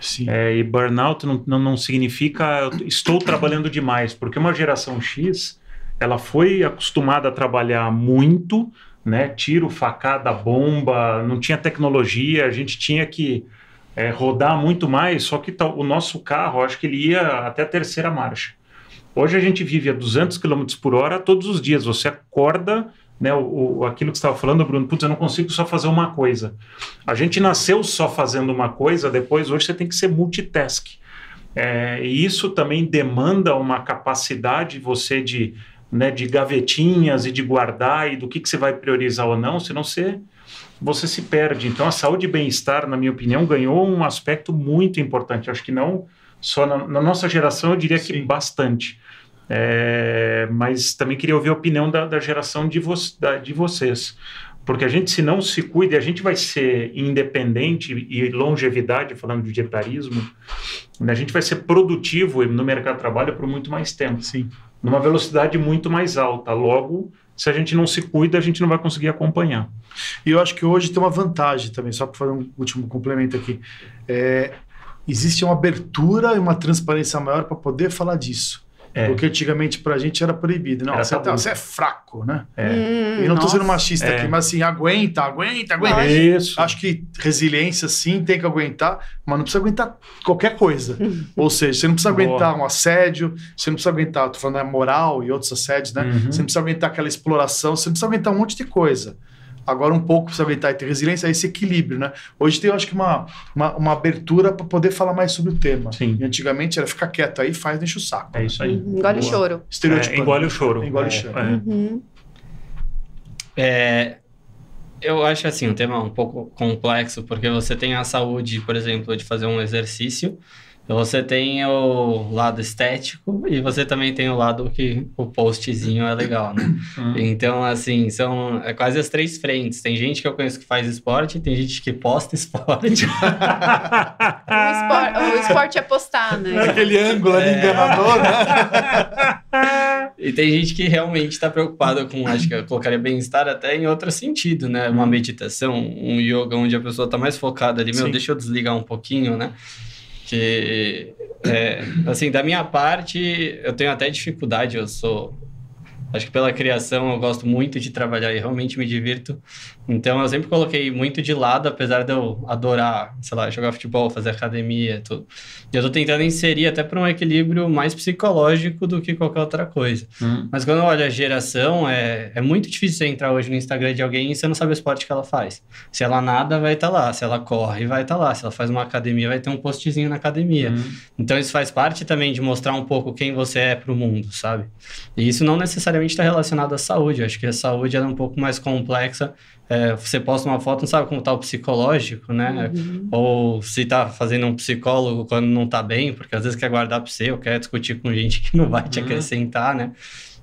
Sim. É, e burnout não, não, não significa estou trabalhando demais, porque uma geração X ela foi acostumada a trabalhar muito, né? Tiro, facada, bomba, não tinha tecnologia, a gente tinha que é, rodar muito mais, só que o nosso carro, acho que ele ia até a terceira marcha. Hoje a gente vive a 200 km por hora todos os dias. Você acorda, né, o, o aquilo que estava falando, Bruno, putz, eu não consigo só fazer uma coisa. A gente nasceu só fazendo uma coisa, depois hoje você tem que ser multitask. É, e isso também demanda uma capacidade você de, né, de gavetinhas e de guardar e do que, que você vai priorizar ou não, senão você, você se perde. Então a saúde e bem-estar, na minha opinião, ganhou um aspecto muito importante. Acho que não só na, na nossa geração, eu diria Sim. que bastante. É, mas também queria ouvir a opinião da, da geração de, vo, da, de vocês. Porque a gente, se não se cuida, a gente vai ser independente e longevidade, falando de dietarismo, né, a gente vai ser produtivo no mercado de trabalho por muito mais tempo. Sim. Numa velocidade muito mais alta. Logo, se a gente não se cuida, a gente não vai conseguir acompanhar. E eu acho que hoje tem uma vantagem também, só para fazer um último complemento aqui. É, existe uma abertura e uma transparência maior para poder falar disso. É. Porque antigamente pra gente era proibido. Não, você, tá, você, é fraco, né? É. Hum, e não nossa. tô sendo machista é. aqui, mas assim, aguenta, aguenta, aguenta. Isso. Acho que resiliência sim tem que aguentar, mas não precisa aguentar qualquer coisa. Ou seja, você não precisa Boa. aguentar um assédio, você não precisa aguentar, tô falando é moral e outros assédios, né? Uhum. Você não precisa aguentar aquela exploração, você não precisa aguentar um monte de coisa agora um pouco precisa aguentar e ter resiliência, é esse equilíbrio, né? Hoje tem, eu acho que, uma, uma, uma abertura para poder falar mais sobre o tema. Sim. E antigamente era ficar quieto aí, faz, deixa o saco. É isso aí. Engole o choro. É, engole o choro. Engole o choro. É. Uhum. É, eu acho assim, um tema um pouco complexo, porque você tem a saúde, por exemplo, de fazer um exercício, você tem o lado estético e você também tem o lado que o postzinho é legal, né? Uhum. Então, assim, são é quase as três frentes. Tem gente que eu conheço que faz esporte, tem gente que posta esporte. o, esporte o, esporte é postar, né? Aquele ângulo ali é. enganador, né? E tem gente que realmente está preocupada com, acho que eu colocaria bem-estar até em outro sentido, né? Uma uhum. meditação, um yoga onde a pessoa está mais focada ali, meu, Sim. deixa eu desligar um pouquinho, né? Que é, assim da minha parte eu tenho até dificuldade eu sou Acho que pela criação eu gosto muito de trabalhar e realmente me divirto. Então eu sempre coloquei muito de lado, apesar de eu adorar, sei lá, jogar futebol, fazer academia, tudo. E eu tô tentando inserir até para um equilíbrio mais psicológico do que qualquer outra coisa. Hum. Mas quando eu olho a geração, é, é muito difícil você entrar hoje no Instagram de alguém e você não sabe o esporte que ela faz. Se ela nada, vai estar tá lá. Se ela corre, vai estar tá lá. Se ela faz uma academia, vai ter um postzinho na academia. Hum. Então isso faz parte também de mostrar um pouco quem você é para o mundo, sabe? E isso não necessariamente necessariamente está relacionado à saúde. Eu acho que a saúde é um pouco mais complexa. É, você posta uma foto, não sabe como está o psicológico, né? Uhum. Ou se está fazendo um psicólogo quando não está bem, porque às vezes quer guardar para você ou quer discutir com gente que não vai te uhum. acrescentar, né?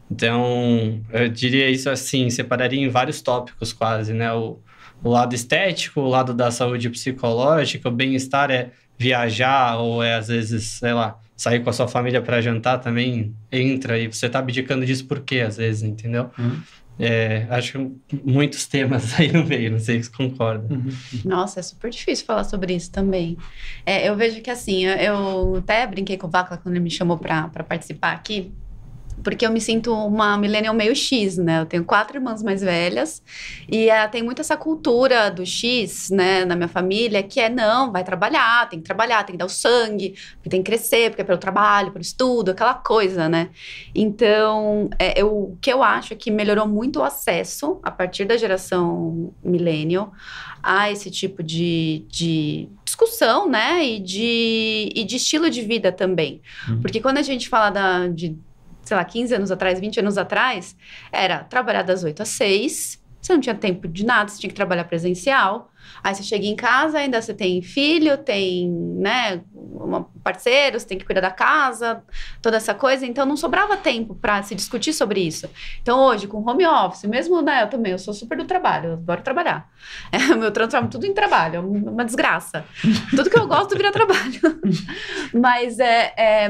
Então, eu diria isso assim, separaria em vários tópicos quase, né? O, o lado estético, o lado da saúde psicológica, o bem-estar é viajar ou é às vezes, sei lá, sair com a sua família para jantar também entra e você tá abdicando disso por quê, às vezes, entendeu? Hum. É, acho que muitos temas aí no meio, não sei se concorda. Uhum. Nossa, é super difícil falar sobre isso também. É, eu vejo que assim, eu até brinquei com o Vaca quando ele me chamou para participar aqui porque eu me sinto uma millennial meio X, né? Eu tenho quatro irmãs mais velhas e uh, tem muito essa cultura do X, né, na minha família, que é não, vai trabalhar, tem que trabalhar, tem que dar o sangue, porque tem que crescer, porque é pelo trabalho, pelo estudo, aquela coisa, né? Então, é, eu, o que eu acho é que melhorou muito o acesso a partir da geração millennial a esse tipo de, de discussão, né? E de, e de estilo de vida também. Uhum. Porque quando a gente fala da, de sei lá, 15 anos atrás, 20 anos atrás, era trabalhar das 8 às 6, você não tinha tempo de nada, você tinha que trabalhar presencial. Aí você chega em casa, ainda você tem filho, tem, né, você tem que cuidar da casa, toda essa coisa. Então não sobrava tempo para se discutir sobre isso. Então hoje, com home office, mesmo, né, eu também, eu sou super do trabalho, eu adoro trabalhar. É, meu transformo tudo em trabalho, é uma desgraça. Tudo que eu gosto vira trabalho. Mas é, é,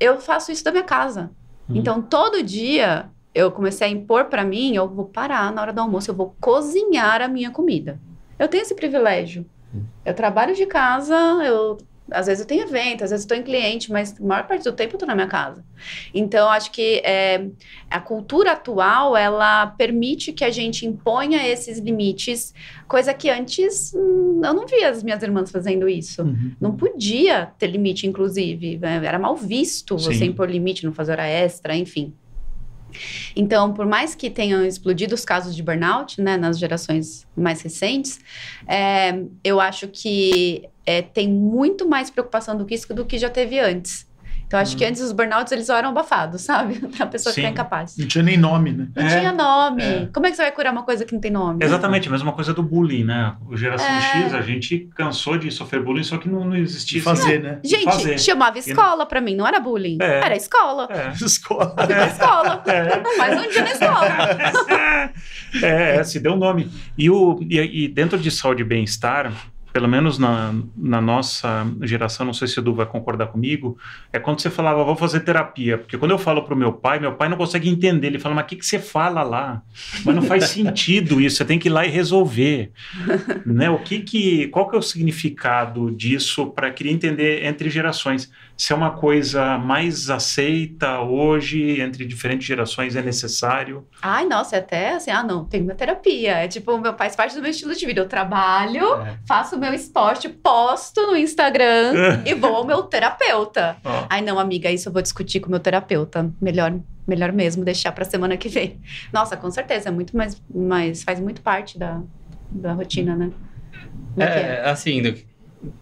eu faço isso da minha casa. Uhum. Então, todo dia eu comecei a impor para mim, eu vou parar na hora do almoço, eu vou cozinhar a minha comida. Eu tenho esse privilégio. Uhum. Eu trabalho de casa, eu às vezes eu tenho evento, às vezes eu estou em cliente, mas a maior parte do tempo eu estou na minha casa. Então, acho que é, a cultura atual, ela permite que a gente imponha esses limites, coisa que antes hum, eu não via as minhas irmãs fazendo isso. Uhum. Não podia ter limite, inclusive. Né? Era mal visto você Sim. impor limite, não fazer hora extra, enfim. Então, por mais que tenham explodido os casos de burnout, né, nas gerações mais recentes, é, eu acho que é, tem muito mais preocupação do que isso do que já teve antes. Então, acho hum. que antes os burnouts, eles eram abafados, sabe? Pra pessoa Sim. ficar incapaz. Não tinha nem nome, né? Não é. tinha nome. É. Como é que você vai curar uma coisa que não tem nome? Exatamente, a mesma coisa do bullying, né? O Geração é. X, a gente cansou de sofrer bullying, só que não, não existia... fazer, né? Gente, fazer. chamava escola pra mim, não era bullying. É. Era escola. É. Escola. É. escola. É. Mais um dia na escola. é, se deu nome. E, o, e, e dentro de saúde e bem-estar pelo menos na, na nossa geração, não sei se o Edu vai concordar comigo, é quando você falava, vou fazer terapia. Porque quando eu falo para o meu pai, meu pai não consegue entender. Ele fala, mas o que, que você fala lá? Mas não faz sentido isso, você tem que ir lá e resolver. né? O que que, qual que é o significado disso para querer entender entre gerações? Se é uma coisa mais aceita hoje entre diferentes gerações é necessário? Ai, nossa, é até assim, ah, não, tem uma terapia. É tipo, meu pai faz parte do meu estilo de vida. Eu trabalho, é. faço o meu esporte, posto no Instagram e vou ao meu terapeuta. Oh. Ai, não, amiga, isso eu vou discutir com o meu terapeuta. Melhor melhor mesmo deixar para semana que vem. Nossa, com certeza, é muito mais, mais faz muito parte da, da rotina, né? É, é, assim,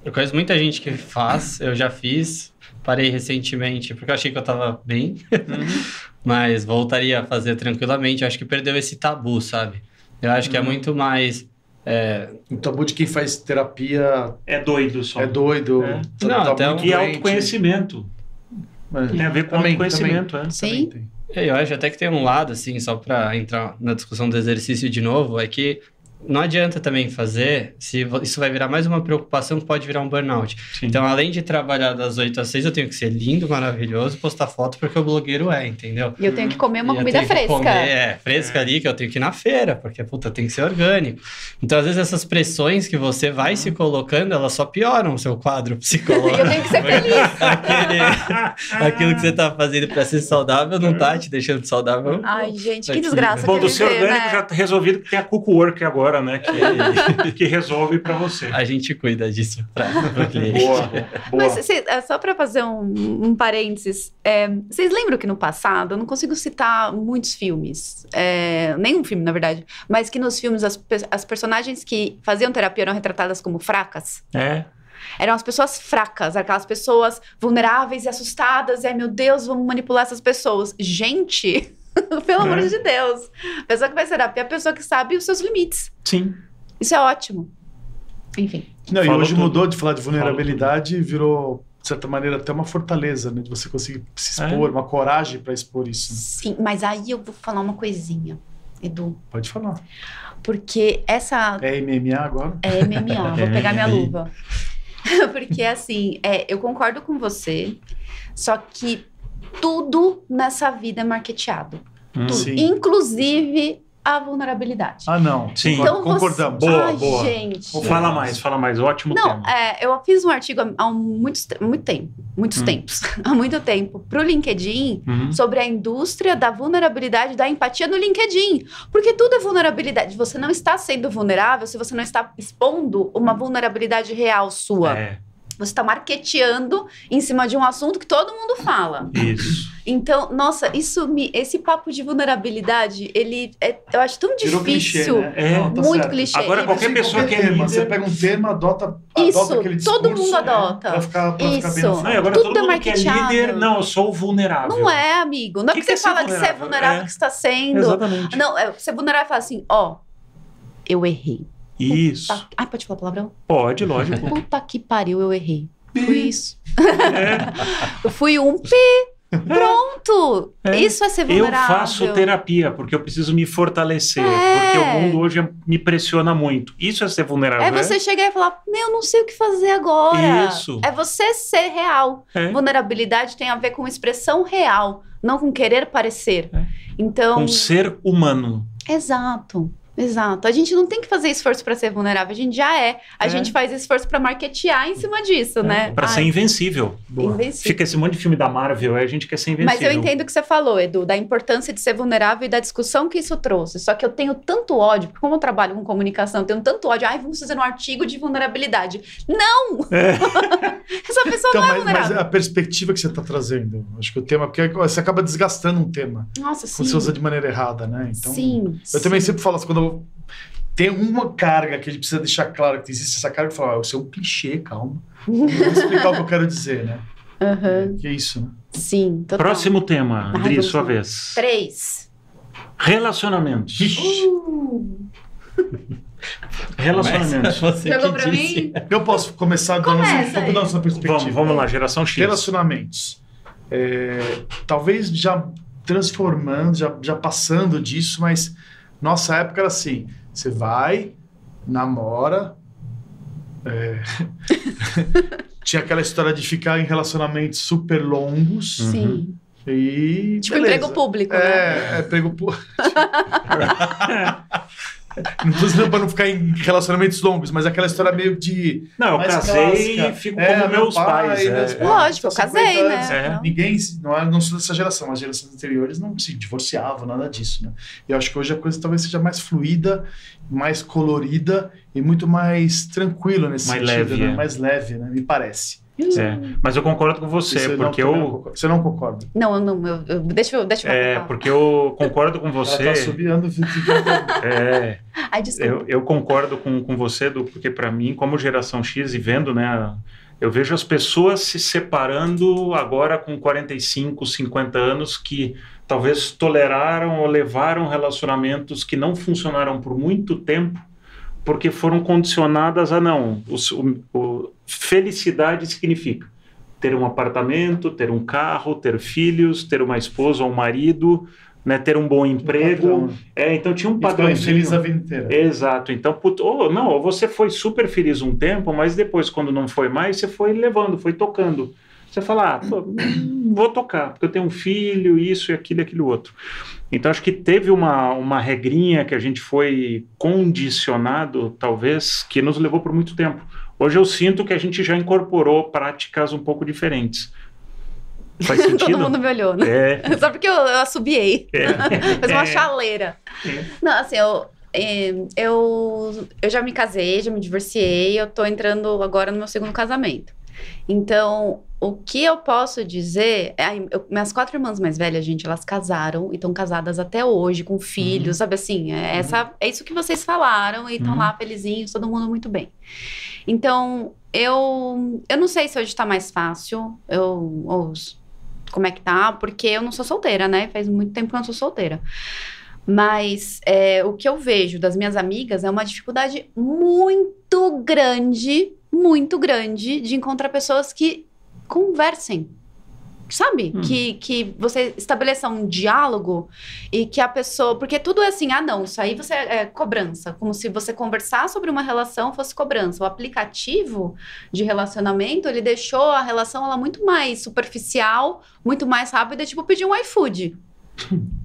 eu conheço muita gente que faz, eu já fiz, Parei recentemente porque eu achei que eu tava bem, uhum. mas voltaria a fazer tranquilamente. Eu acho que perdeu esse tabu, sabe? Eu acho uhum. que é uhum. muito mais. É... O tabu de quem faz terapia. É doido só. É doido. É. Tá, Não, tá até um... E autoconhecimento. Mas, tem a ver com também, autoconhecimento, também, é. Sim. É, eu acho até que tem um lado, assim, só para entrar na discussão do exercício de novo, é que não adianta também fazer se isso vai virar mais uma preocupação que pode virar um burnout. Sim. Então, além de trabalhar das 8 às 6, eu tenho que ser lindo, maravilhoso, postar foto porque o blogueiro é, entendeu? E eu tenho que comer uma e comida fresca. Comer, é, fresca é. ali, que eu tenho que ir na feira, porque, puta, tem que ser orgânico. Então, às vezes, essas pressões que você vai se colocando, elas só pioram o seu quadro psicológico. eu tenho que ser feliz. Aquele, aquilo que você tá fazendo para ser saudável não tá te deixando saudável. Ai, gente, que desgraça. Bom, do seu orgânico né? já tá resolvido que tem a Cuco Work agora né? Que, que resolve para você. A gente cuida disso para o cliente. Boa, boa. Mas cê, é só para fazer um, um parênteses, é, vocês lembram que no passado, eu não consigo citar muitos filmes, é, nenhum filme, na verdade, mas que nos filmes as, as personagens que faziam terapia eram retratadas como fracas? É eram as pessoas fracas, aquelas pessoas vulneráveis e assustadas, e ai meu Deus, vamos manipular essas pessoas. Gente, Pelo amor é. de Deus. A pessoa que vai terapia é a pessoa que sabe os seus limites. Sim. Isso é ótimo. Enfim. Não, e hoje tudo. mudou de falar de vulnerabilidade e virou, de certa maneira, até uma fortaleza, né? De você conseguir se é. expor, é. uma coragem para expor isso. Né? Sim, mas aí eu vou falar uma coisinha, Edu. Pode falar. Porque essa. É MMA agora? É MMA, vou pegar minha luva. Porque, assim, é, eu concordo com você, só que tudo nessa vida é marketeado. Hum, tudo. Inclusive a vulnerabilidade. Ah, não. Sim, então, concordamos. Você... Boa, Ai, boa. gente. Fala mais, fala mais. Ótimo não, tema. É, eu fiz um artigo há muito, muito tempo, muitos hum. tempos, há muito tempo, para o LinkedIn uhum. sobre a indústria da vulnerabilidade, da empatia no LinkedIn. Porque tudo é vulnerabilidade. Você não está sendo vulnerável se você não está expondo uma vulnerabilidade real sua. É. Você está marketeando em cima de um assunto que todo mundo fala. Isso. Então, nossa, isso me, esse papo de vulnerabilidade, ele é, eu acho tão difícil. Clichê, né? é, Não, tá muito certo. clichê. Agora, qualquer pessoa qualquer que é líder... Você pega um tema, adota, isso, adota aquele discurso. todo mundo adota. Né, pra ficar, pra isso. Ficar bem Não, agora Tudo todo é mundo que é líder, não, eu sou vulnerável. Não é, amigo. Não é que, que você é fala que você é vulnerável é. que está sendo. Exatamente. Não, é, você é vulnerável e fala assim, ó, oh, eu errei. Isso. Puta... Ai, pode falar palavrão? Pode, lógico. Puta que pariu, eu errei. Fui isso. É. eu fui um P. Pronto! É. Isso é ser vulnerável. Eu faço terapia porque eu preciso me fortalecer. É. Porque o mundo hoje me pressiona muito. Isso é ser vulnerável. É você chegar e falar: Meu, não sei o que fazer agora. Isso. É você ser real. É. Vulnerabilidade tem a ver com expressão real, não com querer parecer. É. Então. Com ser humano. Exato. Exato. A gente não tem que fazer esforço para ser vulnerável, a gente já é. A é. gente faz esforço para marketear em cima disso, é. né? Para ser invencível. invencível. Fica esse monte de filme da Marvel, a gente quer ser invencível. Mas eu entendo o que você falou, Edu, da importância de ser vulnerável e da discussão que isso trouxe. Só que eu tenho tanto ódio, porque como eu trabalho com comunicação, eu tenho tanto ódio. Ai, vamos fazer um artigo de vulnerabilidade. Não! É. Essa pessoa então, não é mas, vulnerável. Mas a perspectiva que você está trazendo, acho que o tema, porque você acaba desgastando um tema. Nossa, sim. Quando você usa de maneira errada, né? Então, sim. Eu sim. também sempre falo assim, quando eu tem uma carga que a gente precisa deixar claro que existe essa carga e falar, ah, isso é um clichê, calma. Vou explicar o que eu quero dizer, né? Uhum. Que é isso, né? Sim, total. Próximo tema, Andri, sua vez. Três. Relacionamentos. Uh. Relacionamentos. Você Jogou pra mim? Eu posso começar dando, Começa um, dando perspectiva. Vamos, vamos lá, geração X. Relacionamentos. É, talvez já transformando, já, já passando disso, mas nossa época era assim: você vai, namora. É... Tinha aquela história de ficar em relacionamentos super longos. Sim. E. Tipo, beleza. emprego público, é, né? É, emprego público. Não tô dizendo pra não ficar em relacionamentos longos, mas aquela história meio de. Não, eu casei e fico é, como meus pai, pais. É. Meus Lógico, eu casei, né? É. Ninguém, não, é, não sou dessa geração, as gerações anteriores não se divorciavam, nada disso, né? Eu acho que hoje a coisa talvez seja mais fluida, mais colorida e muito mais tranquila nesse mais sentido, leve, né? É. mais leve, né? Me parece. É, mas eu concordo com você, você porque não, eu. Você não concorda? Não, eu não. Eu, eu, deixa eu. Deixa eu é, porque eu concordo com você. Ela tá subiando. é. Ai, desculpa. Eu, eu concordo com, com você, do, porque para mim, como geração X e vendo, né, eu vejo as pessoas se separando agora com 45, 50 anos que talvez toleraram ou levaram relacionamentos que não funcionaram por muito tempo porque foram condicionadas a não. O, o, felicidade significa ter um apartamento, ter um carro, ter filhos, ter uma esposa ou um marido, né, ter um bom emprego. é, então tinha um padrão. feliz a vida inteira. Exato. Então, put... oh, não, você foi super feliz um tempo, mas depois, quando não foi mais, você foi levando, foi tocando. Você fala, ah, pô, vou tocar, porque eu tenho um filho, isso e aquilo e aquilo outro. Então, acho que teve uma, uma regrinha que a gente foi condicionado, talvez, que nos levou por muito tempo. Hoje eu sinto que a gente já incorporou práticas um pouco diferentes. Faz sentido? Todo mundo me olhou, né? É. Só porque eu, eu assobiei. É. Fez uma é. chaleira. É. Não, assim, eu, eu, eu já me casei, já me divorciei, eu tô entrando agora no meu segundo casamento. Então, o que eu posso dizer é, eu, minhas quatro irmãs mais velhas, gente, elas casaram e estão casadas até hoje com filhos, uhum. sabe assim? É, uhum. essa, é isso que vocês falaram e estão uhum. lá felizinhos, todo mundo muito bem. Então, eu, eu não sei se hoje está mais fácil, eu, ou como é que tá, porque eu não sou solteira, né? Faz muito tempo que eu não sou solteira. Mas é, o que eu vejo das minhas amigas é uma dificuldade muito grande muito grande de encontrar pessoas que conversem. Sabe? Hum. Que, que você estabeleça um diálogo e que a pessoa. Porque tudo é assim, ah, não, isso aí você é cobrança. Como se você conversar sobre uma relação fosse cobrança. O aplicativo de relacionamento, ele deixou a relação ela muito mais superficial, muito mais rápida, tipo pedir um iFood.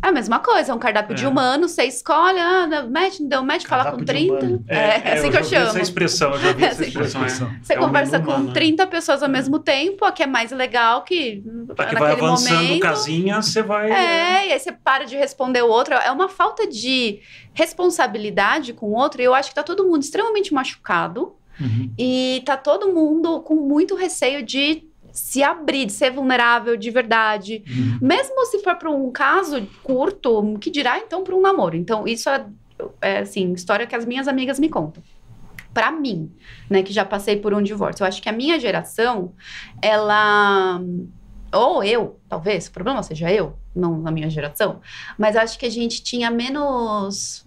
É a mesma coisa, é um cardápio é. de humano, você escolhe, ah, match, não deu match, fala com 30. É, é, é, assim que eu chamo. essa expressão, eu já vi essa expressão. Você conversa com humano, 30 pessoas ao mesmo tempo, a que é mais legal, que, tá que vai avançando momento, casinha, você vai... É, e aí você para de responder o outro. É uma falta de responsabilidade com o outro, e eu acho que tá todo mundo extremamente machucado, uhum. e tá todo mundo com muito receio de se abrir, de ser vulnerável de verdade. Uhum. Mesmo se for para um caso curto, que dirá então para um namoro. Então, isso é, é, assim, história que as minhas amigas me contam. Para mim, né, que já passei por um divórcio. Eu acho que a minha geração, ela ou eu, talvez, o problema seja eu, não na minha geração, mas acho que a gente tinha menos.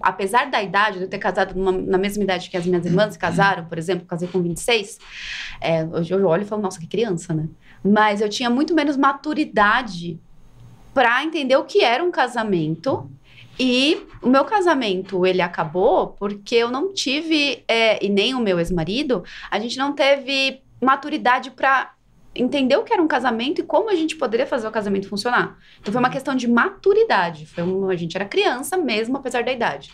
Apesar da idade, de eu ter casado numa, na mesma idade que as minhas irmãs casaram, por exemplo, casei com 26, é, hoje eu olho e falo, nossa, que criança, né? Mas eu tinha muito menos maturidade para entender o que era um casamento. E o meu casamento, ele acabou porque eu não tive, é, e nem o meu ex-marido, a gente não teve maturidade para entender o que era um casamento e como a gente poderia fazer o casamento funcionar. Então foi uma questão de maturidade. Foi um, a gente era criança mesmo, apesar da idade.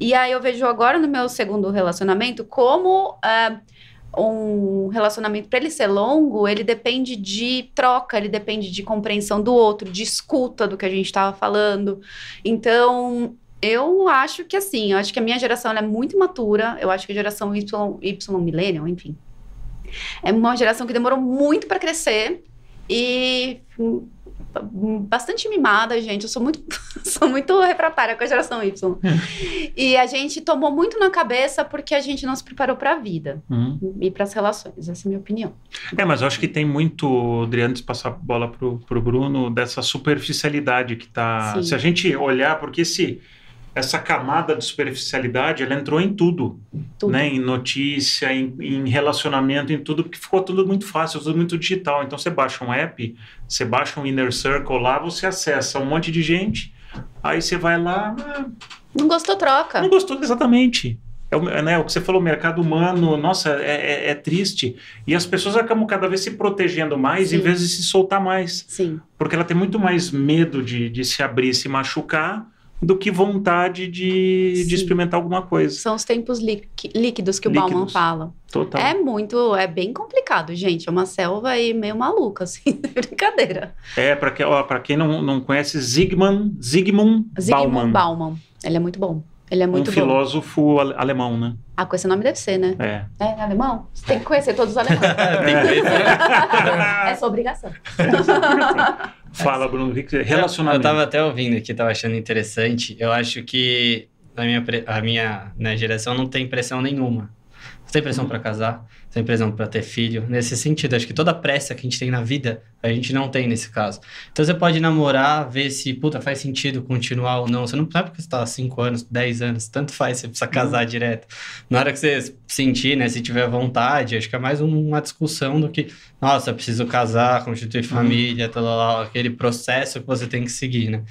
E aí eu vejo agora no meu segundo relacionamento como uh, um relacionamento para ele ser longo, ele depende de troca, ele depende de compreensão do outro, de escuta do que a gente estava falando. Então eu acho que assim, eu acho que a minha geração é muito matura. Eu acho que a geração Y, Y enfim, é uma geração que demorou muito para crescer e hum, bastante mimada, gente. Eu sou muito, sou muito refratária com a geração Y. e a gente tomou muito na cabeça porque a gente não se preparou para a vida uhum. e para as relações. Essa é a minha opinião. É, mas eu acho que tem muito, Adriano, antes de passar a bola pro, pro Bruno, dessa superficialidade que tá. Sim. Se a gente olhar, porque se essa camada de superficialidade, ela entrou em tudo, tudo. né? Em notícia, em, em, relacionamento, em tudo, porque ficou tudo muito fácil, tudo muito digital. Então você baixa um app, você baixa um Inner Circle lá, você acessa um monte de gente, aí você vai lá... Ah, não gostou, troca. Não gostou, exatamente. É o, né, o que você falou, mercado humano, nossa, é, é, é, triste. E as pessoas acabam cada vez se protegendo mais Sim. em vez de se soltar mais. Sim. Porque ela tem muito mais medo de, de se abrir, se machucar, do que vontade de, de experimentar alguma coisa. São os tempos líquidos que o líquidos. Bauman fala. Total. É muito, é bem complicado, gente. É uma selva aí meio maluca, assim, brincadeira. É, para que, quem não, não conhece, Zygmunt, Zygmunt, Zygmunt Bauman. Bauman. Ele é muito bom. Ele é muito um filósofo alemão, né? Ah, com esse nome deve ser, né? É. É alemão? Você tem que conhecer todos os alemães. é. é sua obrigação. Fala, Bruno, relacionamento. Eu, eu tava até ouvindo aqui, tava achando interessante. Eu acho que a minha, a minha né, geração não tem pressão nenhuma. Tem pressão uhum. para casar, sem pressão para ter filho. Nesse sentido, acho que toda a pressa que a gente tem na vida, a gente não tem nesse caso. Então você pode namorar, ver se, puta, faz sentido continuar ou não. Você não sabe porque você tá 5 anos, 10 anos, tanto faz, você precisa casar uhum. direto. Na hora que você sentir, né, se tiver vontade, acho que é mais uma discussão do que, nossa, preciso casar, constituir uhum. família, tal, tal, aquele processo que você tem que seguir, né?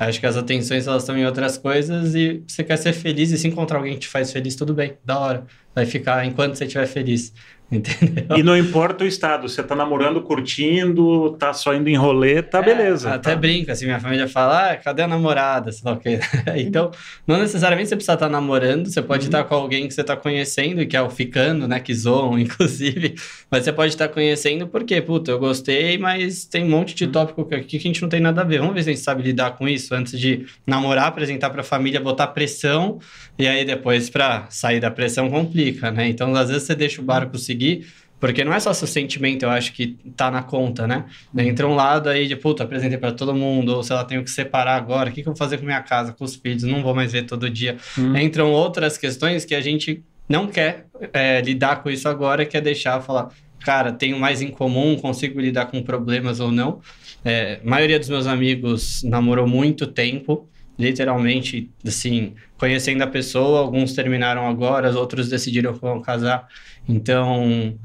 Acho que as atenções elas estão em outras coisas e você quer ser feliz e se encontrar alguém que te faz feliz, tudo bem, da hora. Vai ficar enquanto você estiver feliz. Entendeu? E não importa o estado, você tá namorando, curtindo, tá só indo em rolê, tá é, beleza. Até tá. brinca, assim, minha família fala, ah, cadê a namorada? Sei lá o quê. então, não necessariamente você precisa estar tá namorando, você pode uhum. estar com alguém que você tá conhecendo, que é o ficando, né, que zoam, inclusive, mas você pode estar conhecendo porque, puta, eu gostei, mas tem um monte de uhum. tópico aqui que a gente não tem nada a ver. Vamos ver se a gente sabe lidar com isso antes de namorar, apresentar pra família, botar pressão, e aí depois pra sair da pressão complica, né? Então, às vezes você deixa o barco seguir conseguir, porque não é só seu sentimento, eu acho que tá na conta, né? Uhum. Entra um lado aí de, puta, apresentei para todo mundo, ou sei lá, tenho que separar agora, o que, que eu vou fazer com minha casa, com os filhos, não vou mais ver todo dia. Uhum. Entram outras questões que a gente não quer é, lidar com isso agora, que é deixar falar, cara, tenho mais em comum, consigo lidar com problemas ou não. É, a maioria dos meus amigos namorou muito tempo, literalmente, assim, conhecendo a pessoa, alguns terminaram agora, outros decidiram que vão casar. Então,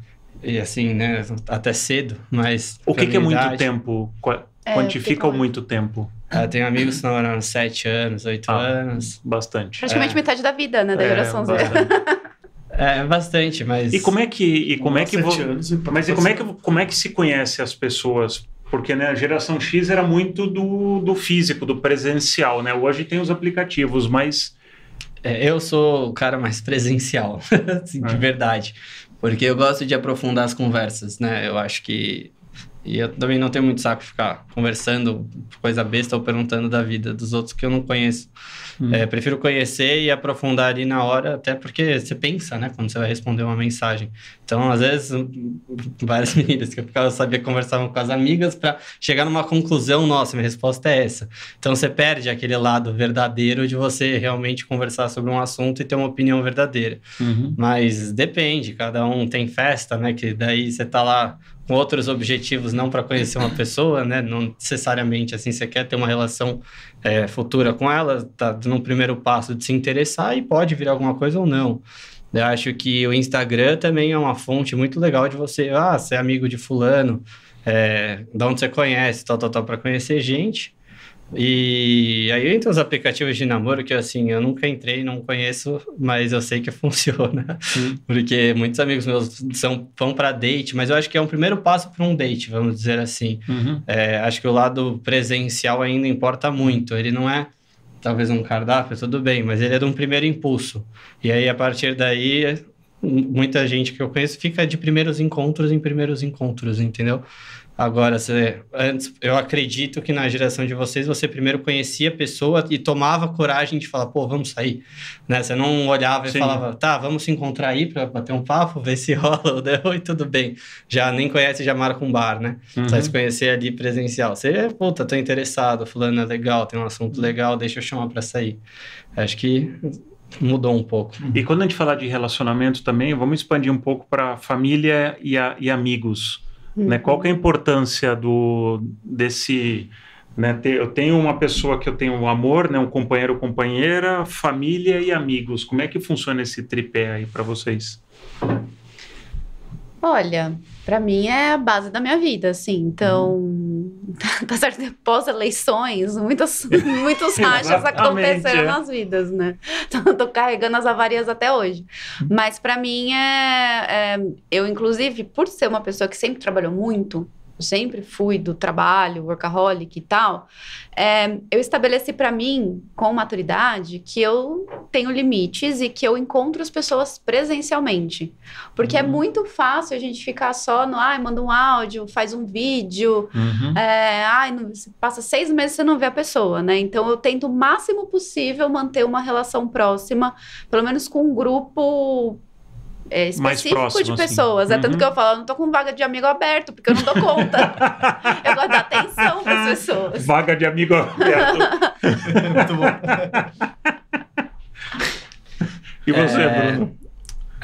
e assim, né, até cedo, mas... O que, que é muito tempo? É, Quantifica o muito tempo? Ah, tenho amigos que namoraram sete anos, oito ah, anos. Bastante. Praticamente é. metade da vida, né, da é, geração Z. É, bastante, mas... E como é que... E como é que vo... mas e como é que, como é que se conhece as pessoas? Porque né, a geração X era muito do, do físico, do presencial, né? Hoje tem os aplicativos, mas. É, eu sou o cara mais presencial, assim, é. de verdade. Porque eu gosto de aprofundar as conversas, né? Eu acho que e eu também não tenho muito saco de ficar conversando coisa besta ou perguntando da vida dos outros que eu não conheço. Hum. É, prefiro conhecer e aprofundar ali na hora, até porque você pensa, né, quando você vai responder uma mensagem. Então, às vezes, várias meninas que eu ficava, sabia conversavam com as amigas para chegar numa conclusão, nossa, minha resposta é essa. Então, você perde aquele lado verdadeiro de você realmente conversar sobre um assunto e ter uma opinião verdadeira. Uhum. Mas depende, cada um tem festa, né, que daí você tá lá com outros objetivos, não para conhecer uma pessoa, né? Não necessariamente assim, você quer ter uma relação é, futura com ela, tá no primeiro passo de se interessar e pode vir alguma coisa ou não. Eu acho que o Instagram também é uma fonte muito legal de você, ah, ser amigo de fulano, é, de onde você conhece, tal, tal, tal, para conhecer gente. E aí entra os aplicativos de namoro que assim, eu nunca entrei, não conheço, mas eu sei que funciona. Porque muitos amigos meus são, vão para date, mas eu acho que é um primeiro passo para um date, vamos dizer assim. Uhum. É, acho que o lado presencial ainda importa muito. Ele não é talvez um cardápio, tudo bem, mas ele é de um primeiro impulso. E aí, a partir daí, muita gente que eu conheço fica de primeiros encontros em primeiros encontros, entendeu? Agora, você, antes, eu acredito que na geração de vocês, você primeiro conhecia a pessoa e tomava coragem de falar, pô, vamos sair. Né? Você não olhava Sim. e falava, tá, vamos se encontrar aí para bater um papo, ver se rola, deu e tudo bem. Já nem conhece, já marca um bar, né? Uhum. Só se conhecer ali presencial. Você, puta, tô interessado, fulano é legal, tem um assunto legal, deixa eu chamar para sair. Acho que mudou um pouco. E quando a gente falar de relacionamento também, vamos expandir um pouco para família e, a, e amigos. Uhum. Né? Qual que é a importância do, desse... Né, eu tenho uma pessoa que eu tenho um amor, né, um companheiro companheira, família e amigos. Como é que funciona esse tripé aí para vocês? Olha, para mim é a base da minha vida, assim. Então, uhum. Tá certo que pós-eleições, muitos, muitos rachas aconteceram é. nas vidas, né? Então, tô carregando as avarias até hoje. Mas para mim é, é, Eu, inclusive, por ser uma pessoa que sempre trabalhou muito, sempre fui do trabalho, workaholic e tal, é, eu estabeleci para mim, com maturidade, que eu tenho limites e que eu encontro as pessoas presencialmente. Porque é uhum. é muito fácil a gente ficar só no, ai, manda um áudio, faz um vídeo, uhum. é, ai, não, passa seis meses e você não vê a pessoa, né? Então eu tento o máximo possível manter uma relação próxima, pelo menos com um grupo é, específico próximo, de assim. pessoas. Assim. É tanto uhum. que eu falo, eu não tô com vaga de amigo aberto, porque eu não dou conta. eu gosto da atenção das pessoas. Vaga de amigo aberto. Muito bom. e você, é... Bruno?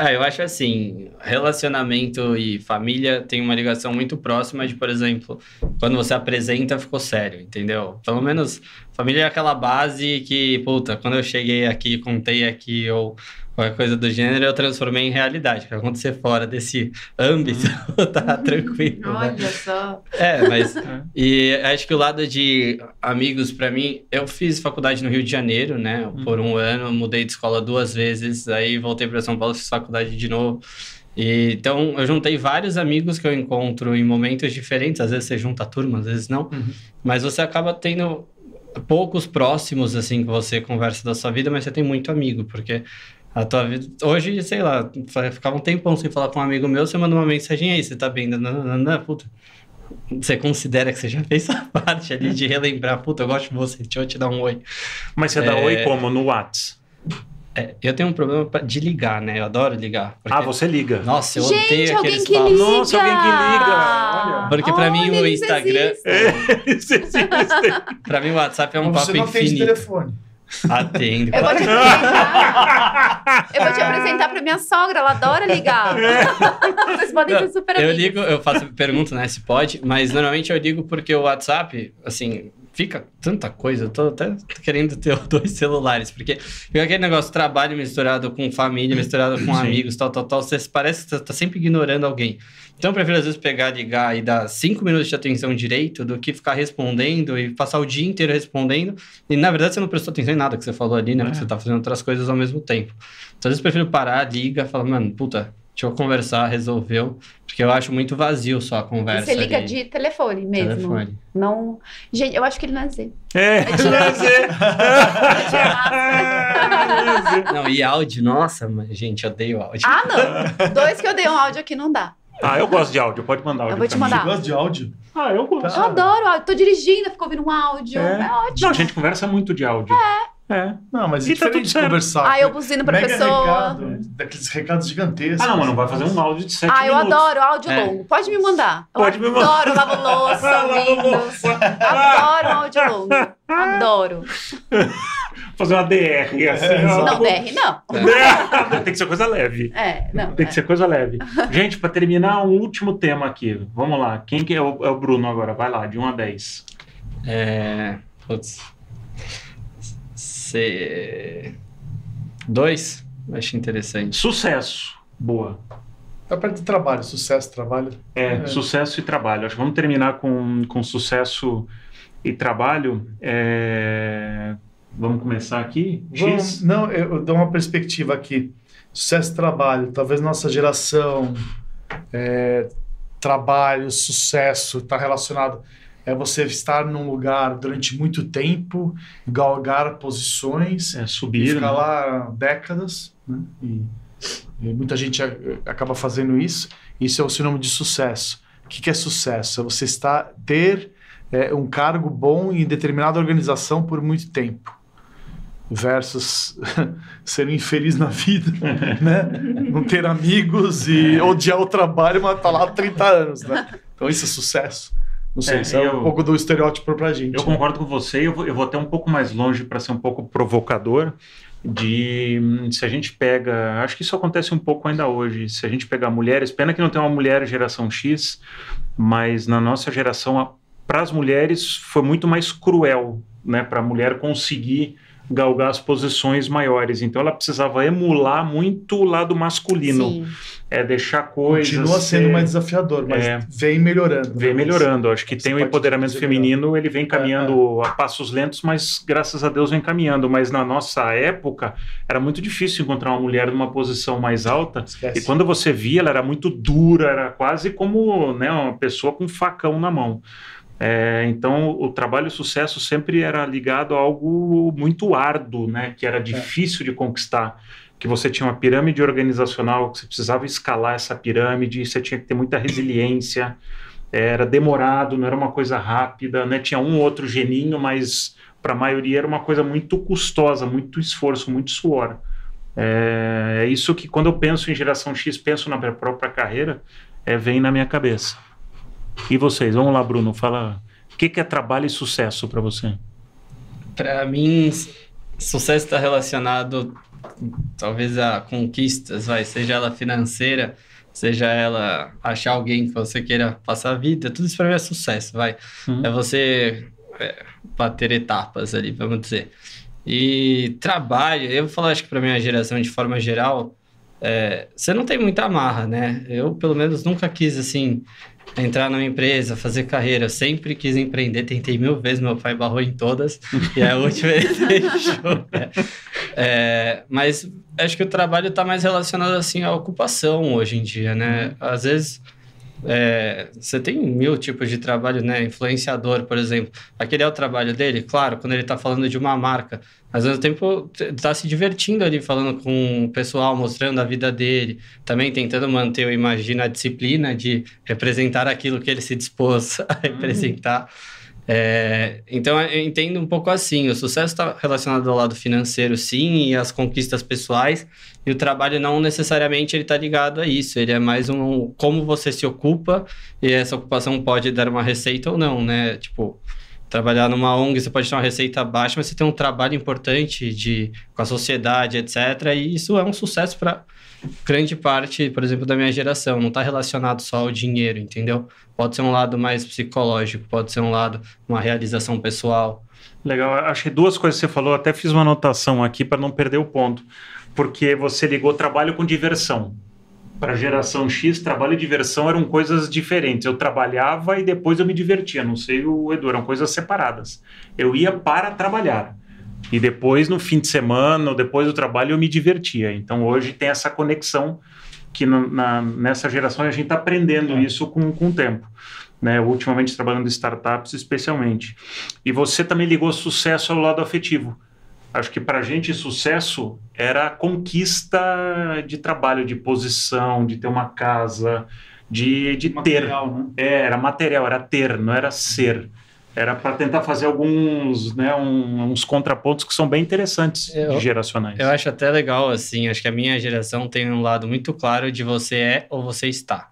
Ah, eu acho assim, relacionamento e família tem uma ligação muito próxima de, por exemplo, quando você apresenta, ficou sério, entendeu? Pelo menos, família é aquela base que, puta, quando eu cheguei aqui, contei aqui, ou qualquer coisa do gênero, eu transformei em realidade. Para acontecer fora desse âmbito, hum. tá tranquilo. Né? Olha né? só. É, mas. É. e acho que o lado de amigos, para mim, eu fiz faculdade no Rio de Janeiro, né? Hum. Por um ano, mudei de escola duas vezes, aí voltei para São Paulo, fiz faculdade de novo. E, então, eu juntei vários amigos que eu encontro em momentos diferentes. Às vezes você junta turma, às vezes não. Uhum. Mas você acaba tendo poucos próximos, assim, que você conversa da sua vida, mas você tem muito amigo, porque a tua vida. Hoje, sei lá, ficava um tempão sem falar com um amigo meu, você manda uma mensagem aí, você tá bem, nananana, puta. Você considera que você já fez a parte ali de relembrar, puta, eu gosto de você, deixa eu te dar um oi. Mas você é... dá oi como? No WhatsApp? É, eu tenho um problema de ligar, né? Eu adoro ligar. Porque... Ah, você liga. Nossa, eu Gente, odeio aqueles que papos. Nossa, alguém que liga. Olha. Porque pra mim o Instagram. É, pra mim o WhatsApp é um Mas papo infinito. Você não infinito. tem telefone. Atende. Eu vou te apresentar, eu vou te apresentar pra minha sogra, ela adora ligar. Vocês podem ser super Eu ligo, eu faço pergunta, né, se pode, mas normalmente eu ligo porque o WhatsApp, assim, fica tanta coisa, eu tô até querendo ter dois celulares, porque fica aquele negócio, trabalho misturado com família, misturado com Sim. amigos, tal, tal, tal, você parece que você tá sempre ignorando alguém. Então eu prefiro às vezes pegar, ligar e dar cinco minutos de atenção direito do que ficar respondendo e passar o dia inteiro respondendo. E na verdade você não prestou atenção em nada que você falou ali, né? É. Porque você tá fazendo outras coisas ao mesmo tempo. Então às vezes eu prefiro parar, liga, falar, mano, puta, deixa eu conversar, resolveu. Porque eu acho muito vazio só a conversa. E você liga ali. de telefone mesmo. Telefone. Não. Gente, eu acho que ele não é Z. É, É de- não é Z. Não, e áudio, nossa, mas, gente, eu odeio áudio. Ah, não. Dois que eu dei um áudio aqui não dá. Ah, eu gosto de áudio, pode mandar áudio. Eu vou te mandar. Você gosta de áudio? Ah, eu gosto. Eu adoro áudio. Tô dirigindo, fico ouvindo um áudio. É, ótimo. Não, a gente conversa muito de áudio. É. É. Não, mas é E tá tudo diferente de certo. conversar. Ah, eu buzino pra Mega pessoa. recado, daqueles recados gigantescos. Ah, não, mas não vai fazer um áudio de 7 Ah, eu minutos. adoro áudio É. longo. Pode me mandar. Eu Pode me mandar. Adoro lavo louça, Lavo ouvindo. louça. Adoro áudio longo. Adoro. Fazer uma DR, assim. É, ó. Não, DR, não. DR. Tem que ser coisa leve. É, não. Tem que é. ser coisa leve. Gente, para terminar, um último tema aqui. Vamos lá. Quem que é o, é o Bruno agora? Vai lá, de 1 a 10. É. Putz. C... Dois? Acho interessante. Sucesso. Boa. Tá perto do trabalho, sucesso, trabalho. É, É. sucesso e trabalho. Acho que vamos terminar com, com sucesso e trabalho. É, Vamos começar aqui? Vamos, X? não, eu, eu dou uma perspectiva aqui. Sucesso e trabalho. Talvez nossa geração, é, trabalho, sucesso, está relacionado. É você estar num lugar durante muito tempo, galgar posições, É, e subir. ficar né? lá décadas. Né? E, e muita gente a- acaba fazendo isso. Isso é o sinônimo de sucesso. O que, que é sucesso? É você estar, ter é, um cargo bom em determinada organização por muito tempo. Versus ser infeliz na vida, né? Não ter amigos e odiar o trabalho, mas tá lá há 30 anos, né? Então isso é sucesso. Não sei, É, isso é eu- um pouco do estereótipo pra gente. Eu concordo com você, eu vou, eu vou até um pouco mais longe para ser um pouco provocador. De hum, se a gente pega, acho que isso acontece um pouco ainda hoje. Se a gente pegar mulheres, pena que não tem uma mulher geração X, mas na nossa geração, para as mulheres foi muito mais cruel, né? Para a mulher conseguir galgar as posições maiores. Então ela precisava emular muito o lado masculino, Sim. é deixar coisas. Continua sendo ser- mais desafiador, mas É. vem melhorando. Vem né? melhorando. Acho que Você tem o pode empoderamento dizer feminino, ele vem caminhando É, a passos lentos, mas graças a Deus vem caminhando. Mas na nossa época era muito difícil encontrar uma mulher numa posição mais alta. Esquece. E quando você via, ela era muito dura, era quase como né, uma pessoa com um facão na mão. É, então, o trabalho e o sucesso sempre era ligado a algo muito árduo, né, que era difícil de conquistar. Que você tinha uma pirâmide organizacional, que você precisava escalar essa pirâmide, você tinha que ter muita resiliência, era demorado, não era uma coisa rápida, né, tinha um ou outro geninho, mas para a maioria era uma coisa muito custosa, muito esforço, muito suor. É, é isso que, quando eu penso em geração X, penso na minha própria carreira, é, vem na minha cabeça. E vocês? Vamos lá, Bruno, fala. O que, que é trabalho e sucesso para você? Para mim, sucesso está relacionado talvez a conquistas, vai, seja ela financeira, seja ela achar alguém que você queira passar a vida, tudo isso para mim é sucesso, vai. Hum. É você é, bater etapas ali, vamos dizer. E trabalho, eu vou falar, acho que para minha geração, de forma geral, é, você não tem muita amarra, né? Eu, pelo menos, nunca quis, assim, entrar numa empresa, fazer carreira. Eu sempre quis empreender, tentei mil vezes, meu pai barrou em todas, e a última ele deixou. né? É, mas acho que o trabalho está mais relacionado, assim, à ocupação hoje em dia, né? Às vezes... é, você tem mil tipos de trabalho, né? Influenciador, por exemplo. Aquele é o trabalho dele, claro, quando ele está falando de uma marca. Mas ao mesmo tempo está se divertindo ali, falando com o pessoal, mostrando a vida dele. Também tentando manter, eu imagino, a disciplina de representar aquilo que ele se dispôs a representar. É, então eu entendo um pouco assim, o sucesso está relacionado ao lado financeiro, sim, e às conquistas pessoais, e o trabalho não necessariamente ele está ligado a isso, ele é mais um como você se ocupa, e essa ocupação pode dar uma receita ou não, né? Tipo, trabalhar numa ONG você pode ter uma receita baixa, mas você tem um trabalho importante de, com a sociedade, etc. E isso é um sucesso para grande parte, por exemplo, da minha geração. Não está relacionado só ao dinheiro, entendeu? Pode ser um lado mais psicológico, pode ser um lado, uma realização pessoal. Legal, acho que duas coisas que você falou, até fiz uma anotação aqui para não perder o ponto. Porque você ligou trabalho com diversão. Para a geração X, trabalho e diversão eram coisas diferentes. Eu trabalhava e depois eu me divertia. Não sei o Edu, eram coisas separadas. Eu ia para trabalhar. E depois, no fim de semana, ou depois do trabalho, eu me divertia. Então hoje tem essa conexão que na, na, nessa geração a gente está aprendendo é. isso com, com o tempo. Né, ultimamente trabalhando em startups especialmente. E você também ligou sucesso ao lado afetivo. Acho que para a gente sucesso era a conquista de trabalho, de posição, de ter uma casa, de, de material, ter. Né? É, era material, era ter, não era ser. Era para tentar fazer alguns, né, um, uns contrapontos que são bem interessantes eu, geracionais. Eu acho até legal, assim, acho que a minha geração tem um lado muito claro de você é ou você está.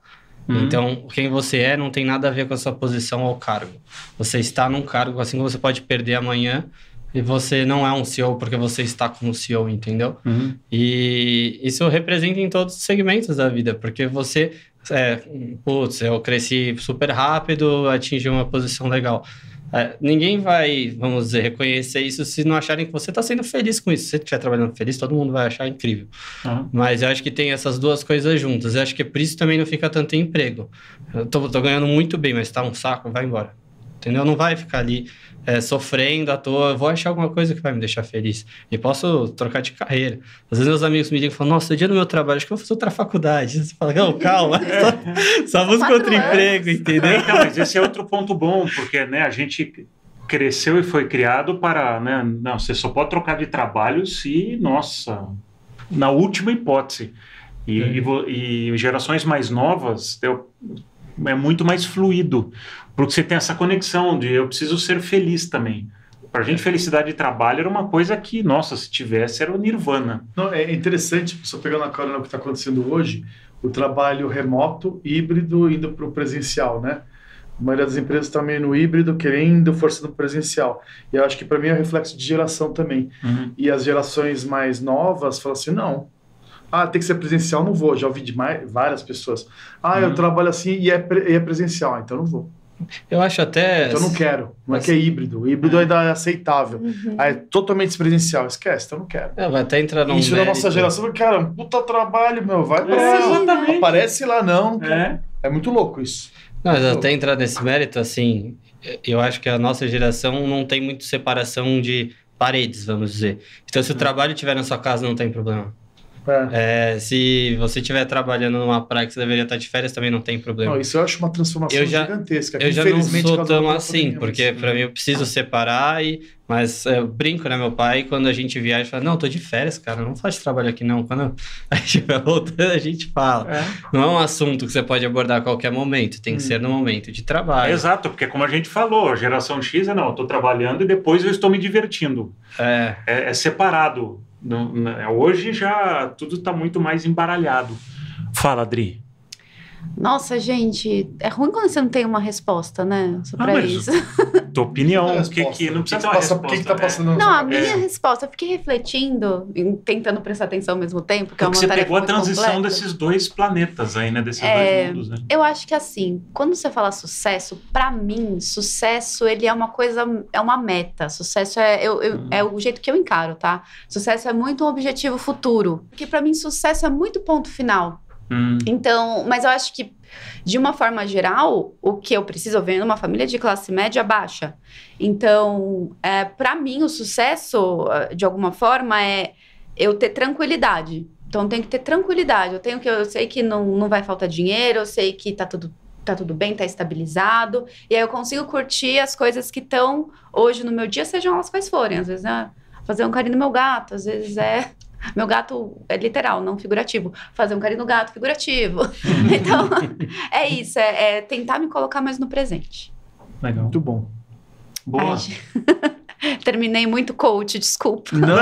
Uhum. Então, quem você é não tem nada a ver com a sua posição ou cargo. Você está num cargo, assim como você pode perder amanhã, e você não é um CEO porque você está como CEO, entendeu? Uhum. E isso representa em todos os segmentos da vida, porque você, é, putz, eu cresci super rápido, atingi uma posição legal. É, ninguém vai, vamos dizer, reconhecer isso se não acharem que você está sendo feliz com isso. Se você estiver trabalhando feliz, todo mundo vai achar incrível. Uhum. Mas eu acho que tem essas duas coisas juntas. Eu acho que por isso também não fica tanto emprego. Eu tô, tô ganhando muito bem, mas está um saco, vai embora. Entendeu? Não vai ficar ali é, sofrendo à toa, vou achar alguma coisa que vai me deixar feliz. E posso trocar de carreira. Às vezes meus amigos me ligam e falam, nossa, dia no meu trabalho, acho que eu vou fazer outra faculdade. Você fala, não, calma, só, só busca outro emprego, entendeu? Então, mas esse é outro ponto bom, porque né, a gente cresceu e foi criado para, né, não, você só pode trocar de trabalho se, nossa, na última hipótese. E, é. e, e gerações mais novas, eu, é muito mais fluido, porque você tem essa conexão de eu preciso ser feliz também. Para a gente, felicidade de trabalho era uma coisa que, nossa, se tivesse, era o nirvana. Não, é interessante, só pegando a cara no que está acontecendo hoje, o trabalho remoto, híbrido, indo para o presencial, né? A maioria das empresas está meio no híbrido, querendo força no presencial. E eu acho que para mim é reflexo de geração também. Uhum. E as gerações mais novas falam assim: não, ah, tem que ser presencial, não vou. Já ouvi de mais, várias pessoas. Ah, uhum. eu trabalho assim e é, e é presencial, ah, então não vou. Eu acho até. Então eu não quero. Mas... é que é híbrido. O híbrido é. ainda é aceitável. Uhum. Aí é totalmente presencial. Esquece, então eu não quero. É, vai até entrar no. Isso mérito. da nossa geração, cara, um puta trabalho, meu. Vai pra é, exatamente. Aparece lá, não. É. é muito louco isso. Não, mas até entrar nesse mérito, assim, eu acho que a nossa geração não tem muito separação de paredes, vamos dizer. Então, se o uhum. trabalho estiver na sua casa, não tem problema. É. É, se você estiver trabalhando numa praia que você deveria estar de férias, também não tem problema. Não, isso eu acho uma transformação eu já, gigantesca. Eu já não sou tão assim, porque para mim eu preciso separar, e, mas eu brinco, né? Meu pai, quando a gente viaja, fala: Não, tô de férias, cara, não faz trabalho aqui não. Quando a gente vai voltando, a gente fala. É. Não é um assunto que você pode abordar a qualquer momento, tem que hum. ser no momento de trabalho. exato, porque como a gente falou, a geração X é não, eu tô trabalhando e depois eu estou me divertindo. É, é, é separado hoje já tudo está muito mais embaralhado. Fala, Adri. Nossa, gente, é ruim quando você não tem uma resposta, né? Sobre ah, isso. Tua opinião, o que, que não precisa que ter uma passa, resposta. que, que tá né? passando Não, a minha é. resposta, eu fiquei refletindo, tentando prestar atenção ao mesmo tempo, que Porque é uma você pegou a transição completa. desses dois planetas aí, né? Desses é, dois mundos, né? Eu acho que assim, quando você fala sucesso, para mim, sucesso ele é uma coisa, é uma meta. Sucesso é, eu, eu, hum. é o jeito que eu encaro, tá? Sucesso é muito um objetivo futuro. Porque para mim, sucesso é muito ponto final. Hum. Então, mas eu acho que, de uma forma geral, o que eu preciso ver numa família de classe média baixa. Então, é, para mim, o sucesso, eh, de alguma forma, é eu ter tranquilidade. Então, tem que ter tranquilidade. Eu tenho que, eu sei que não, não vai faltar dinheiro, eu sei que tá tudo tá tudo bem, tá estabilizado. E aí eu consigo curtir as coisas que estão hoje no meu dia, sejam elas quais forem. Às vezes é fazer um carinho no meu gato, às vezes é meu gato é literal, não figurativo. Fazer um carinho no gato, figurativo. então, é isso, é, é, tentar me colocar mais no presente. Legal. Muito bom. Boa. Ai, terminei muito coach, desculpa. Não.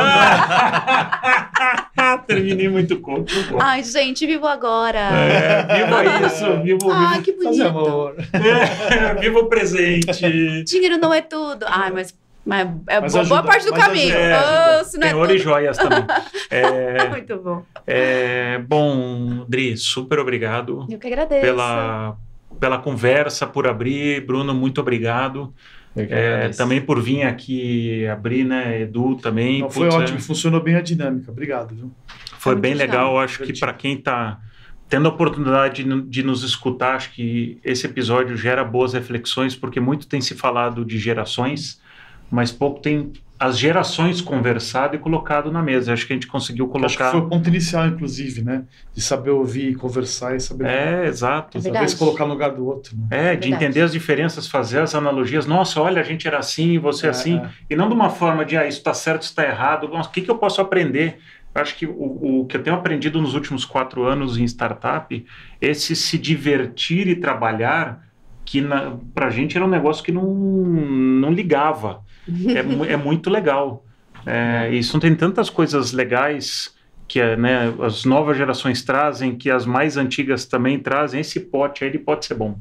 Terminei muito coach. Ai, gente, vivo agora. É, vivo isso, vivo. Ai, que bonito. Fazer amor. É, vivo o presente. Dinheiro não é tudo. Ai, mas mas é mas boa, ajuda, boa parte do caminho. É, oh, tem é ouro e joias também. É, Muito bom. É, bom, Dri, super obrigado. Eu que agradeço. Pela, pela conversa, por abrir. Bruno, muito obrigado. É, também por vir aqui abrir, né? Edu também. Não, foi Putz, ótimo, é... funcionou bem a dinâmica. Obrigado. Viu? Foi bem legal. Acho que para quem está tendo a oportunidade de, de, nos escutar, acho que esse episódio gera boas reflexões, porque muito tem se falado de gerações mas pouco tem as gerações conversado e colocado na mesa. Acho que a gente conseguiu colocar. Acho que foi o ponto inicial, inclusive, né? De saber ouvir, conversar e saber. É, exato. É saber se colocar no lugar do outro. Né? É, de entender as diferenças, fazer as analogias. Nossa, olha, a gente era assim, você é, assim. É. E não de uma forma de, ah, isso está certo, isso está errado. Nossa, o que, que eu posso aprender? acho que o, o, que eu tenho aprendido nos últimos quatro anos em startup, esse se divertir e trabalhar, que para a gente era um negócio que não, não ligava é, é muito legal. É, isso tem tantas coisas legais que né, as novas gerações trazem, que as mais antigas também trazem. Esse pote aí ele pode ser bom.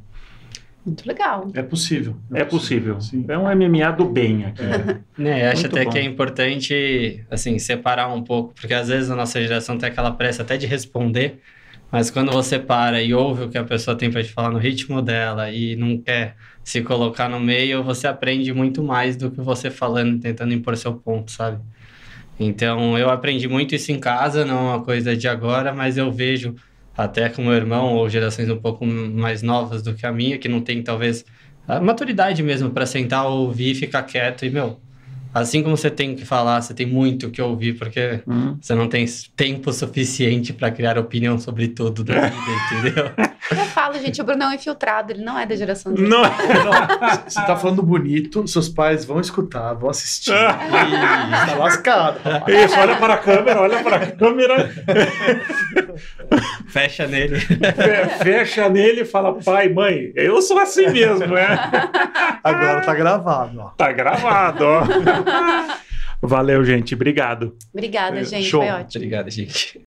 Muito legal. É possível. É, é possível. possível. É um MMA do bem aqui. É. né, acho até bom. que é importante assim separar um pouco, porque às vezes a nossa geração tem aquela pressa até de responder, mas quando você para e ouve o que a pessoa tem para te falar no ritmo dela e não quer se colocar no meio, você aprende muito mais do que você falando, tentando impor seu ponto, sabe? Então, eu aprendi muito isso em casa, não é uma coisa de agora, mas eu vejo até com meu irmão ou gerações um pouco mais novas do que a minha, que não tem talvez a maturidade mesmo para sentar, ouvir, ficar quieto e, meu, assim como você tem que falar, você tem muito que ouvir, porque uhum. você não tem tempo suficiente para criar opinião sobre tudo da vida, entendeu? Eu falo, gente, o Bruno é um infiltrado, ele não é da geração dele. Não, não. Você tá falando bonito, seus pais vão escutar, vão assistir. Ih, tá lascado. Isso, olha para a câmera, olha para a câmera. Fecha nele. Fecha nele e fala, pai, mãe, eu sou assim mesmo, né? Agora tá gravado, ó. Tá gravado, ó. Valeu, gente. Obrigado. Obrigada, gente. Show. Foi ótimo. Obrigado, gente.